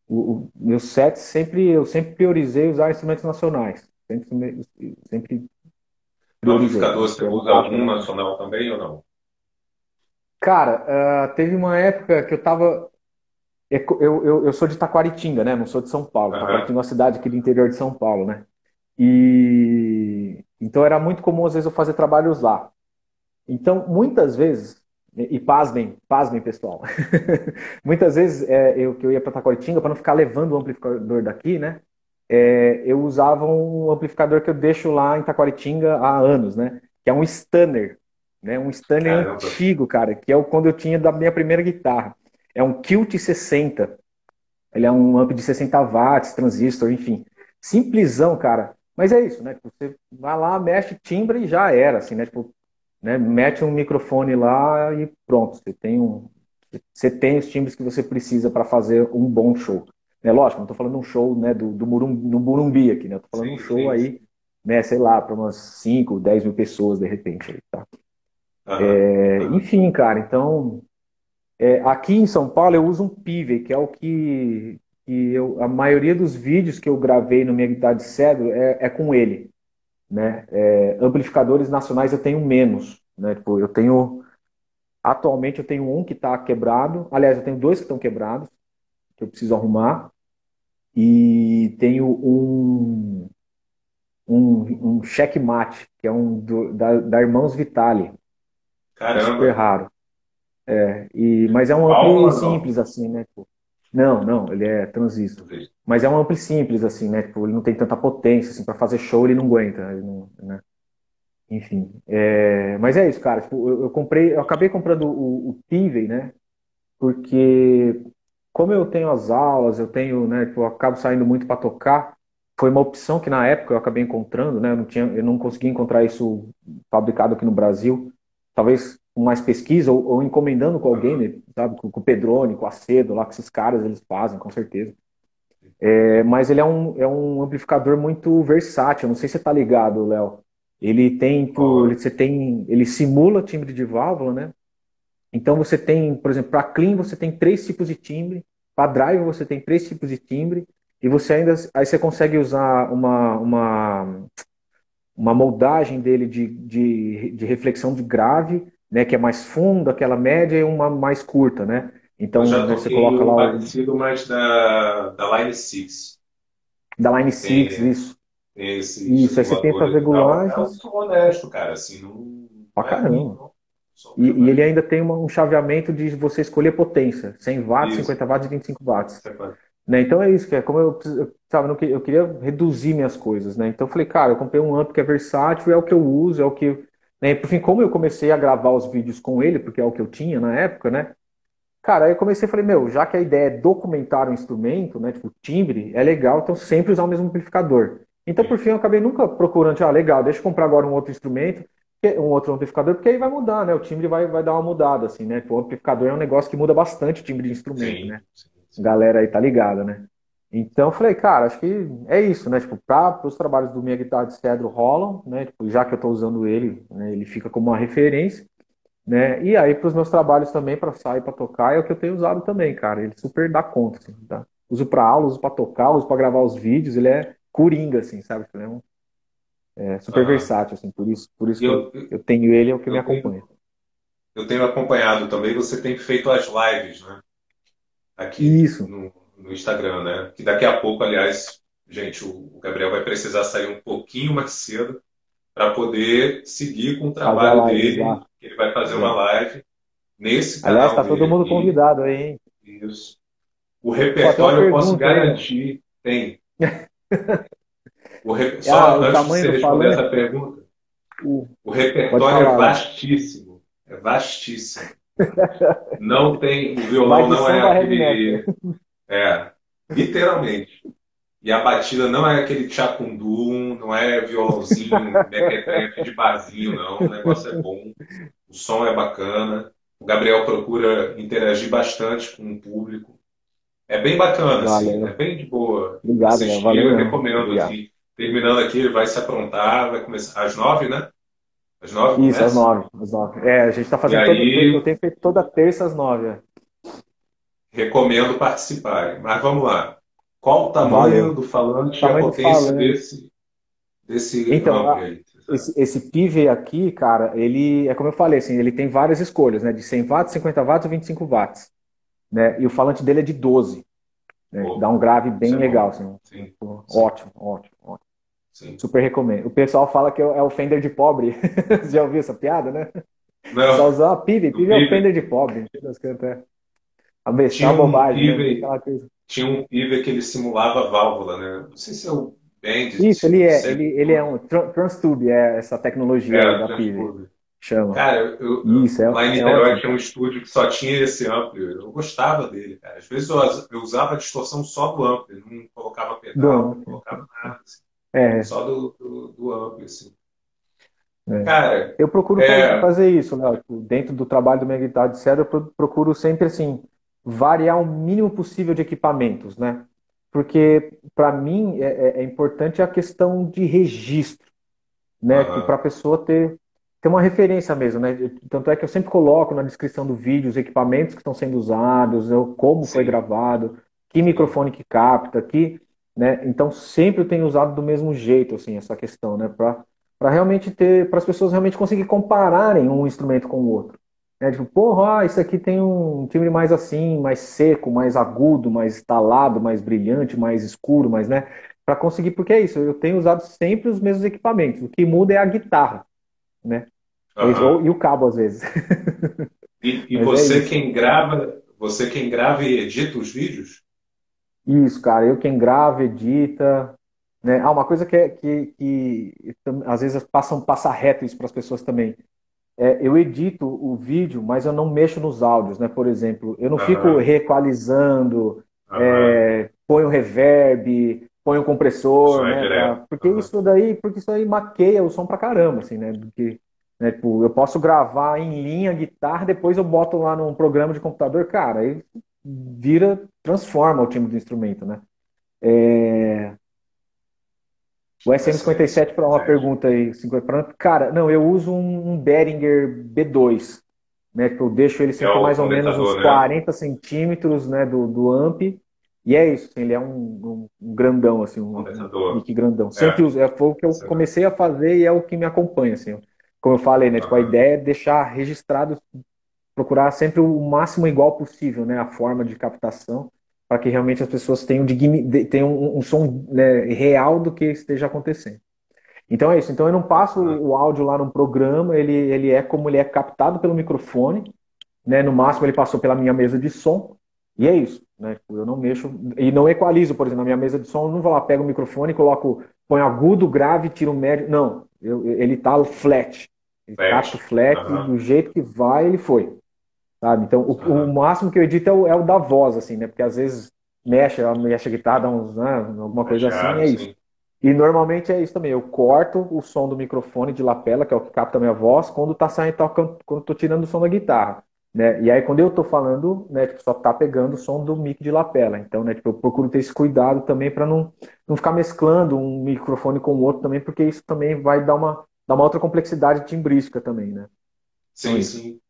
o, o, meu set sempre, eu sempre priorizei usar instrumentos nacionais. Sempre, sempre priorizei. No você usa algum nacional também ou não? Cara, uh, teve uma época que eu tava. É, eu, eu, eu sou de Taquaritinga, né? Não sou de São Paulo. Uhum. Taquaritinga é uma cidade aqui do interior de São Paulo, né? E então era muito comum às vezes eu fazer trabalhos lá. Então, muitas vezes e pasmem, pasmem, pessoal. Muitas vezes é, eu que eu ia para Taquaritinga, para não ficar levando o amplificador daqui, né? É, eu usava um amplificador que eu deixo lá em Taquaritinga há anos, né? Que é um Stunner, né? Um Stunner Caramba. antigo, cara, que é o quando eu tinha da minha primeira guitarra. É um Kilt 60. Ele é um amp de 60 watts, transistor, enfim. Simplesão, cara. Mas é isso, né? Você vai lá, mexe, timbre e já era, assim, né? Tipo, né? Mete um microfone lá e pronto, você tem um, você tem os timbres que você precisa para fazer um bom show. É lógico, não estou falando um show né, do, do no Burumbi aqui, né? Estou falando sim, um show sim. aí, né, sei lá, para umas 5, 10 mil pessoas de repente. Aí, tá? É. Enfim, cara, então é, aqui em São Paulo eu uso um Pive, que é o que, que eu, a maioria dos vídeos que eu gravei no minha guitarra de cedro é, é com ele. Né? É, amplificadores nacionais eu tenho menos. Né? Tipo, eu tenho. Atualmente eu tenho um que está quebrado. Aliás, eu tenho dois que estão quebrados, que eu preciso arrumar. E tenho um. Um, um checkmate, que é um do, da, da Irmãos Vitali. Caramba! super raro. É, e, mas é um ampli simples, assim, né? Tipo, não, não, ele é transistor. Mas é um ampli simples, assim, né? Tipo, ele não tem tanta potência, assim, para fazer show ele não aguenta, ele não, né? Enfim. É... Mas é isso, cara. Tipo, eu, eu, comprei, eu acabei comprando o, o Tivey, né? Porque como eu tenho as aulas, eu tenho, né? Tipo, eu acabo saindo muito para tocar. Foi uma opção que na época eu acabei encontrando, né? Eu não tinha, eu não consegui encontrar isso fabricado aqui no Brasil. Talvez com mais pesquisa ou, ou encomendando com alguém, né, sabe? Com, com, o Pedrone, com o Acedo, lá com esses caras, eles fazem, com certeza. É, mas ele é um, é um amplificador muito versátil. Não sei se você tá ligado, Léo. Ele tem, por, você tem, ele simula timbre de válvula, né? Então você tem, por exemplo, para clean você tem três tipos de timbre, para drive você tem três tipos de timbre e você ainda aí você consegue usar uma uma, uma moldagem dele de, de, de reflexão de grave né, que é mais fundo, aquela média e uma mais curta, né? Então você coloca lá o parecido mais da, da Line 6. Da Line 6, isso. Esse isso, aí você tenta. Eu sou honesto, cara, assim, não. Pra caramba. E, e, ele ainda tem uma, um chaveamento de você escolher potência: 100 watts, isso. 50 watts e 25 watts. Né? Então é isso, que é como eu, eu, sabe, eu queria reduzir minhas coisas, né? Então eu falei, cara, eu comprei um amp que é versátil, é o que eu uso, é o que Né? E por fim, como eu comecei a gravar os vídeos com ele, porque é o que eu tinha na época, né? Cara, aí eu comecei e falei, meu, já que a ideia é documentar o instrumento, né? Tipo, timbre, é legal, então sempre usar o mesmo amplificador. Então, por fim, eu acabei nunca procurando, ah, legal, deixa eu comprar agora um outro instrumento, um outro amplificador, porque aí vai mudar, né? O timbre vai, vai dar uma mudada, assim, né? O amplificador é um negócio que muda bastante o timbre de instrumento, sim, né? Sim, sim. Galera aí tá ligada, né? Então eu falei, cara, acho que é isso, né? Tipo, para os trabalhos do Minha Guitarra de Cedro rolam, né? Tipo, já que eu estou usando ele, né? ele fica como uma referência, né? E aí para os meus trabalhos também, para sair, para tocar, é o que eu tenho usado também, cara. Ele super dá conta, assim, tá? Uso para aula, uso para tocar, uso para gravar os vídeos, ele é coringa, assim, sabe? Ele é, um, é super versátil, assim, por isso, por isso eu, que eu, tenho ele, é o que me acompanha. Tenho, eu tenho acompanhado também, você tem feito as lives, né? Aqui isso. no no Instagram, né? Que daqui a pouco, aliás, gente, o Gabriel vai precisar sair um pouquinho mais cedo para poder seguir com o trabalho live, dele. Já. Ele vai fazer uma live nesse canal. Aliás, está todo mundo convidado aí, hein? Isso. O repertório eu posso garantir. Tem. O re... Só ah, antes de você responder essa pergunta, o, o repertório é vastíssimo. É vastíssimo. Não tem. O violão não é aquele. É, literalmente. E a batida não é aquele chacundum, não é violãozinho, mequetrefe de barzinho, não. O negócio é bom, o som é bacana. O Gabriel procura interagir bastante com o público. É bem bacana, assim, é bem de boa. Obrigado, Assistir, valeu, eu recomendo, Obrigado. assim. Terminando aqui, ele vai se aprontar, vai começar às nove, né? Às nove? Isso, começa? às nove, às nove. É, a gente está fazendo todo aí... eu tenho feito toda terça às nove. É recomendo participarem. Mas vamos lá. Qual o tamanho Valeu. do falante e a potência desse, desse então, aí? Esse, esse PIV aqui, cara, ele é como eu falei, assim, ele tem várias escolhas, né? De 100 watts, 50 watts ou 25 watts. Né? E o falante dele é de 12. Né? Dá um grave bem Sim. legal. Assim. Sim. Ótimo, ótimo, ótimo. Sim. Super recomendo. O pessoal fala que é o Fender de pobre. Já ouviu essa piada, né? Não. Só usar PIV. PIV é o Fender de pobre. A tinha um bobagem. Pive, né? Tinha um pive que ele simulava válvula, né? Não sei se é o Bendit. Isso, ele é, ele, ele é um Transtube, é essa tecnologia é, da Pive. Chama. Cara, eu, Isso, é, lá em é Niterói é tinha um estúdio que só tinha esse amplo. Eu gostava dele, cara. Às vezes eu, eu usava a distorção só do amplo, não colocava pedal, não colocava nada. Assim. É. Só do, do, do amplo, assim. É. Cara, eu procuro é... fazer isso, né? Dentro do trabalho do minha guitarra de seda, eu procuro sempre assim variar o mínimo possível de equipamentos, né? Porque para mim é, é, é, importante a questão de registro, né? Uhum. Para a pessoa ter, ter uma referência mesmo, né? Tanto é que eu sempre coloco na descrição do vídeo os equipamentos que estão sendo usados, como Sim. foi gravado, que microfone que capta, que, né? Então sempre eu tenho usado do mesmo jeito, assim, essa questão, né? Para realmente ter, para as pessoas realmente conseguirem compararem um instrumento com o outro. É tipo, porra, isso aqui tem um timbre mais assim, mais seco, mais agudo, mais estalado, mais brilhante, mais escuro, mais, né? Para conseguir, porque é isso, eu tenho usado sempre os mesmos equipamentos. O que muda é a guitarra, né? Uhum. E o cabo, às vezes. E, e é você é quem grava, você quem grava e edita os vídeos? Isso, cara, eu quem grava, edita. Né? Ah, uma coisa que, é, que, que às vezes passam, passa reto isso para as pessoas também é, eu edito o vídeo, mas eu não mexo nos áudios, né? Por exemplo, eu não uhum. fico reequalizando, uhum. é, ponho reverb, ponho compressor, né? Pra, porque uhum. isso daí, porque isso aí maqueia o som pra caramba, assim, né? Porque, né, tipo, eu posso gravar em linha guitarra, depois eu boto lá num programa de computador, cara, aí vira, transforma o timbre do instrumento, né? É... O SM57 para uma pergunta aí, 50, cara, não, eu uso um Behringer B2, né? Que eu deixo ele sempre é mais ou menos uns 40 né? centímetros, né, do, do amp. E é isso, assim, ele é um, um, um, grandão, assim, um, um mic grandão. Sempre é. uso, é, foi o que eu comecei a fazer e é o que me acompanha, assim. Como eu falei, né? Tipo, a ideia é deixar registrado, procurar sempre o máximo igual possível, né? A forma de captação para que realmente as pessoas tenham, tenham um, um som né, real do que esteja acontecendo. Então é isso. Então eu não passo o áudio lá no programa, ele, ele é como ele é captado pelo microfone, né? No máximo ele passou pela minha mesa de som e é isso, né? Eu não mexo e não equalizo, por exemplo, na minha mesa de som, eu não vou lá pego o microfone, coloco, põe agudo, grave, tiro médio, não. Eu, ele tá flat, Ele o flat uhum. do jeito que vai, ele foi. Sabe? Então, o, o máximo que eu edito é o, é o, da voz, assim, né? Porque às vezes mexe, mexe a guitarra, dá uns, né, alguma coisa assim, é isso. E normalmente é isso também. Eu corto o som do microfone de lapela, que é o que capta a minha voz, quando tá saindo, quando tô tirando o som da guitarra. Né? E aí, quando eu tô falando, né, tipo, só tá pegando o som do mic de lapela. Então, né, tipo, eu procuro ter esse cuidado também para não, não ficar mesclando um microfone com o outro também, porque isso também vai dar uma, dar uma outra complexidade timbrística também, né? Sim, então, sim.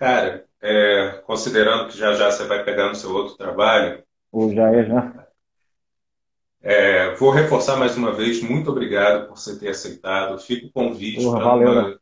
Cara, é, considerando que já já você vai pegar no seu outro trabalho. Ou já é, já. É, vou reforçar mais uma vez, muito obrigado por você ter aceitado. Fica o convite para né?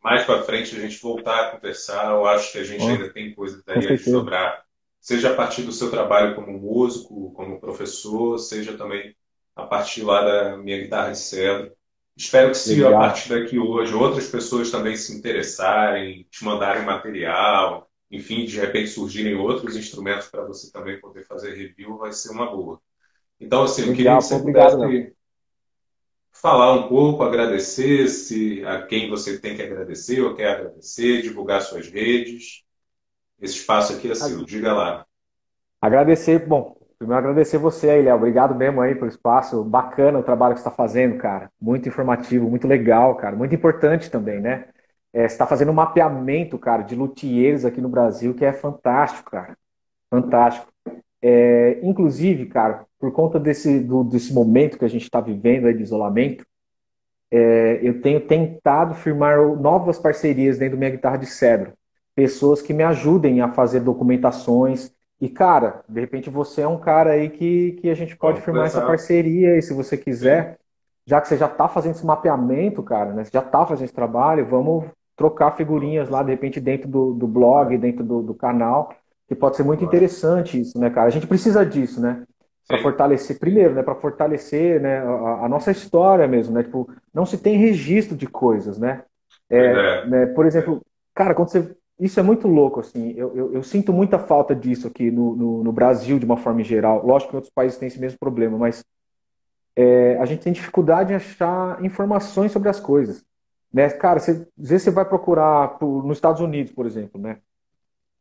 mais para frente a gente voltar a conversar. Eu acho que a gente ainda tem coisas aí a sobrar, seja a partir do seu trabalho como músico, como professor, seja também a partir lá da minha guitarra de cedro. Espero que se a partir daqui hoje outras pessoas também se interessarem, te mandarem material, enfim, de repente surgirem outros instrumentos para você também poder fazer review, vai ser uma boa. Então, assim, eu queria que você obrigado, pudesse falar um pouco, agradecer se a quem você tem que agradecer ou quer agradecer, divulgar suas redes. Esse espaço aqui é seu, diga lá. Agradecer, bom, primeiro agradecer você aí, Léo. Obrigado mesmo aí pelo espaço. Bacana o trabalho que você está fazendo, cara. Muito informativo, muito legal, cara. Muito importante também, né? É, você está fazendo um mapeamento, cara, de luthiers aqui no Brasil, que é fantástico, cara. Fantástico. É, inclusive, cara, por conta desse, do, desse momento que a gente está vivendo aí de isolamento, é, eu tenho tentado firmar novas parcerias dentro da minha guitarra de cedro. Pessoas que me ajudem a fazer documentações. E, cara, de repente você é um cara aí que, que a gente pode Vamos firmar essa parceria e se você quiser, Sim. já que você já está fazendo esse mapeamento, cara, né? Você já está fazendo esse trabalho, vamos trocar figurinhas lá, de repente, dentro do, do blog, dentro do, do canal que pode ser muito interessante isso, né, cara? A gente precisa disso, né? Para fortalecer, primeiro, né? Para fortalecer né, a, a, nossa história mesmo, né? Tipo, não se tem registro de coisas, né? É, é. Né, por exemplo, cara, quando você. Isso é muito louco, assim. Eu, eu, eu sinto muita falta disso aqui no, no, no, Brasil, de uma forma geral. Lógico que outros países têm esse mesmo problema, mas é, a gente tem dificuldade em achar informações sobre as coisas. Né? Cara, você, às vezes você vai procurar por, nos Estados Unidos, por exemplo, né?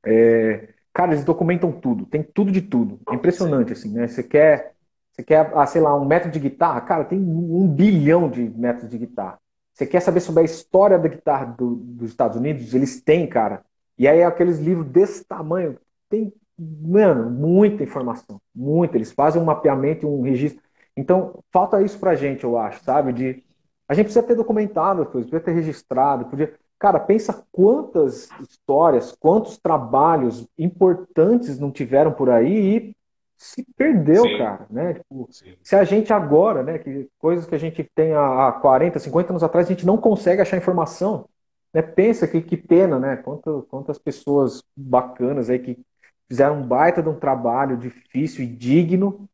É, Cara, eles documentam tudo, tem tudo de tudo. É impressionante, assim, né? Você quer, você quer, ah, sei lá, um método de guitarra? Cara, tem um bilhão de métodos de guitarra. Você quer saber sobre a história da guitarra do, dos Estados Unidos? Eles têm, cara. E aí aqueles livros desse tamanho, tem, mano, muita informação, muita. Eles fazem um mapeamento, um registro. Então, falta isso pra gente, eu acho, sabe? De a gente precisa ter documentado as coisas, precisa ter registrado, podia Cara, pensa quantas histórias, quantos trabalhos importantes não tiveram por aí e se perdeu, Sim. cara, né? Tipo, se a gente agora, né, que coisas que a gente tem há 40, 50 anos atrás, a gente não consegue achar informação, né? Pensa que, que pena, né? Quanto, quantas pessoas bacanas aí que fizeram um baita de um trabalho difícil e digno,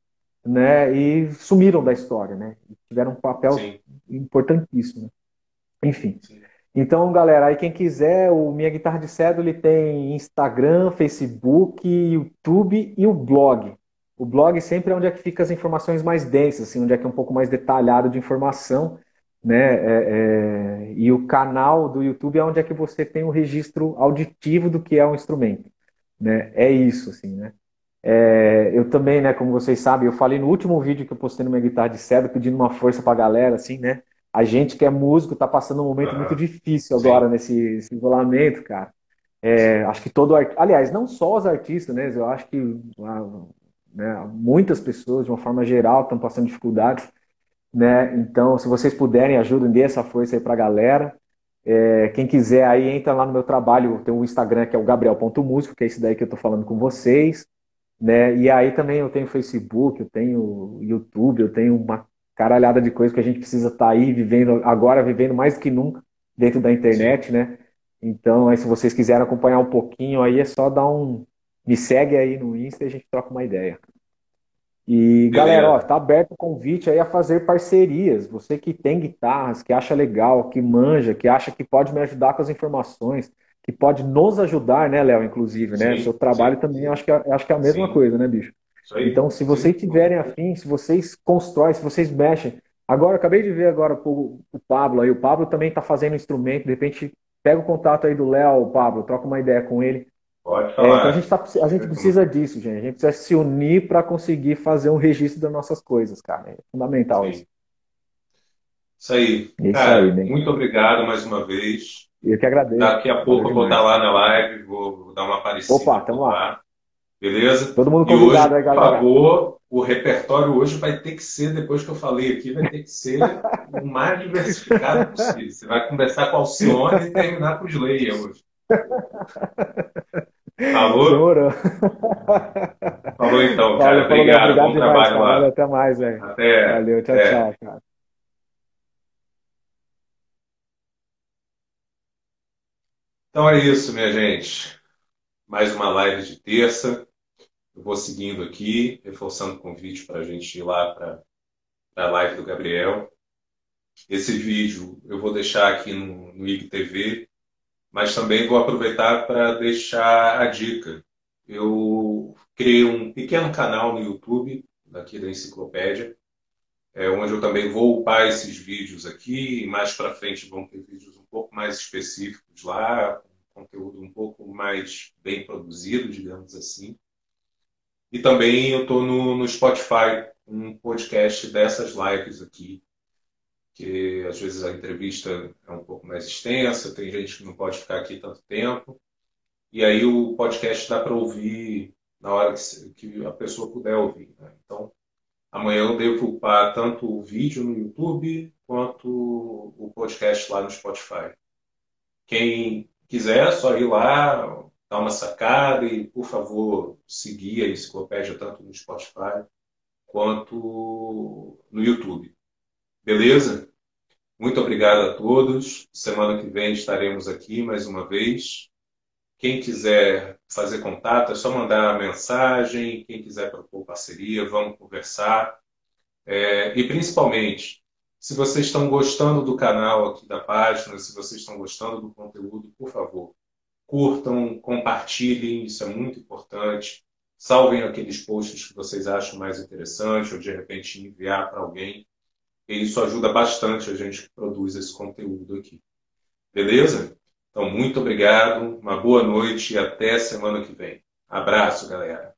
né? E sumiram da história, né? E tiveram um papel Sim. importantíssimo. Enfim. Sim. Então, galera, aí quem quiser, o Minha Guitarra de Cedro ele tem Instagram, Facebook, YouTube e o blog. O blog sempre é onde é que fica as informações mais densas, assim, onde é que é um pouco mais detalhado de informação, né? É, é... E o canal do YouTube é onde é que você tem o registro auditivo do que é um instrumento, né? É isso, assim, né? É... eu também, né, como vocês sabem, eu falei no último vídeo que eu postei no Minha Guitarra de Cedro, pedindo uma força pra galera, assim, né? a gente que é músico está passando um momento muito difícil agora nesse, nesse, isolamento, cara. É, acho que todo aliás, não só os artistas, né? Eu acho que né, muitas pessoas, de uma forma geral, estão passando dificuldades, né? Então, se vocês puderem, ajudem, dê essa força aí para a galera. É, quem quiser aí, entra lá no meu trabalho, tem um Instagram que é o gabriel.músico, que é esse daí que eu estou falando com vocês. Né? E aí também eu tenho Facebook, eu tenho YouTube, eu tenho uma caralhada de coisas que a gente precisa estar tá aí vivendo, agora vivendo mais que nunca dentro da internet, né? Então, aí, se vocês quiserem acompanhar um pouquinho, aí é só dar um. Me segue aí no Insta e a gente troca uma ideia. E, galera, ó, tá aberto o convite aí a fazer parcerias. Você que tem guitarras, que acha legal, que manja, que acha que pode me ajudar com as informações, que pode nos ajudar, né, Léo, inclusive, né? Sim, Seu trabalho sim, também acho que, é, acho que é a mesma sim. coisa, né, bicho? Então, se vocês tiverem afim, se vocês constroem, se vocês mexem, Agora, acabei de ver agora o, o Pablo aí. O Pablo também está fazendo instrumento. De repente, pega o contato aí do Léo, Pablo, troca uma ideia com ele. Pode falar. É, então a gente, tá, a gente precisa disso, gente. A gente precisa se unir para conseguir fazer um registro das nossas coisas, cara. É fundamental Sim. isso. Isso aí. É isso cara, aí, muito obrigado mais uma vez. Eu que agradeço. Daqui a pouco eu vou estar lá na live, vou dar uma aparecida. Opa, tamo lá. Beleza? Todo mundo convidado hoje, aí, galera. Por favor, o repertório hoje vai ter que ser, depois que eu falei aqui, vai ter que ser o mais diversificado possível. Você vai começar com Alcione e terminar com Slayer hoje. Falou? Demorou. Falou então, cara. Falou, obrigado. Bom demais, trabalho cara. lá. Até mais, velho. Até. Valeu, tchau, até. tchau, cara. Então é isso, minha gente. Mais uma live de terça. Eu vou seguindo aqui, reforçando o convite para a gente ir lá para a live do Gabriel. Esse vídeo eu vou deixar aqui no, no IGTV, mas também vou aproveitar para deixar a dica. Eu criei um pequeno canal no YouTube, aqui da Enciclopédia, é, onde eu também vou upar esses vídeos aqui, e mais para frente vão ter vídeos um pouco mais específicos lá, conteúdo um pouco mais bem produzido, digamos assim. E também eu estou no, no Spotify, um podcast dessas lives aqui, que às vezes a entrevista é um pouco mais extensa, tem gente que não pode ficar aqui tanto tempo. E aí o podcast dá para ouvir na hora que, que, a pessoa puder ouvir. Né? Então, amanhã eu devo upar tanto o vídeo no YouTube quanto o podcast lá no Spotify. Quem quiser, é só ir lá, dar uma sacada e, por favor, seguir a enciclopédia tanto no Spotify quanto no YouTube. Beleza? Muito obrigado a todos. Semana que vem estaremos aqui mais uma vez. Quem quiser fazer contato, é só mandar mensagem. Quem quiser propor parceria, vamos conversar. É, e principalmente, se vocês estão gostando do canal aqui da página, se vocês estão gostando do conteúdo, por favor, curtam, compartilhem, isso é muito importante. Salvem aqueles posts que vocês acham mais interessantes ou de repente enviar para alguém. E isso ajuda bastante a gente que produz esse conteúdo aqui. Beleza? Então, muito obrigado, uma boa noite e até semana que vem. Abraço, galera.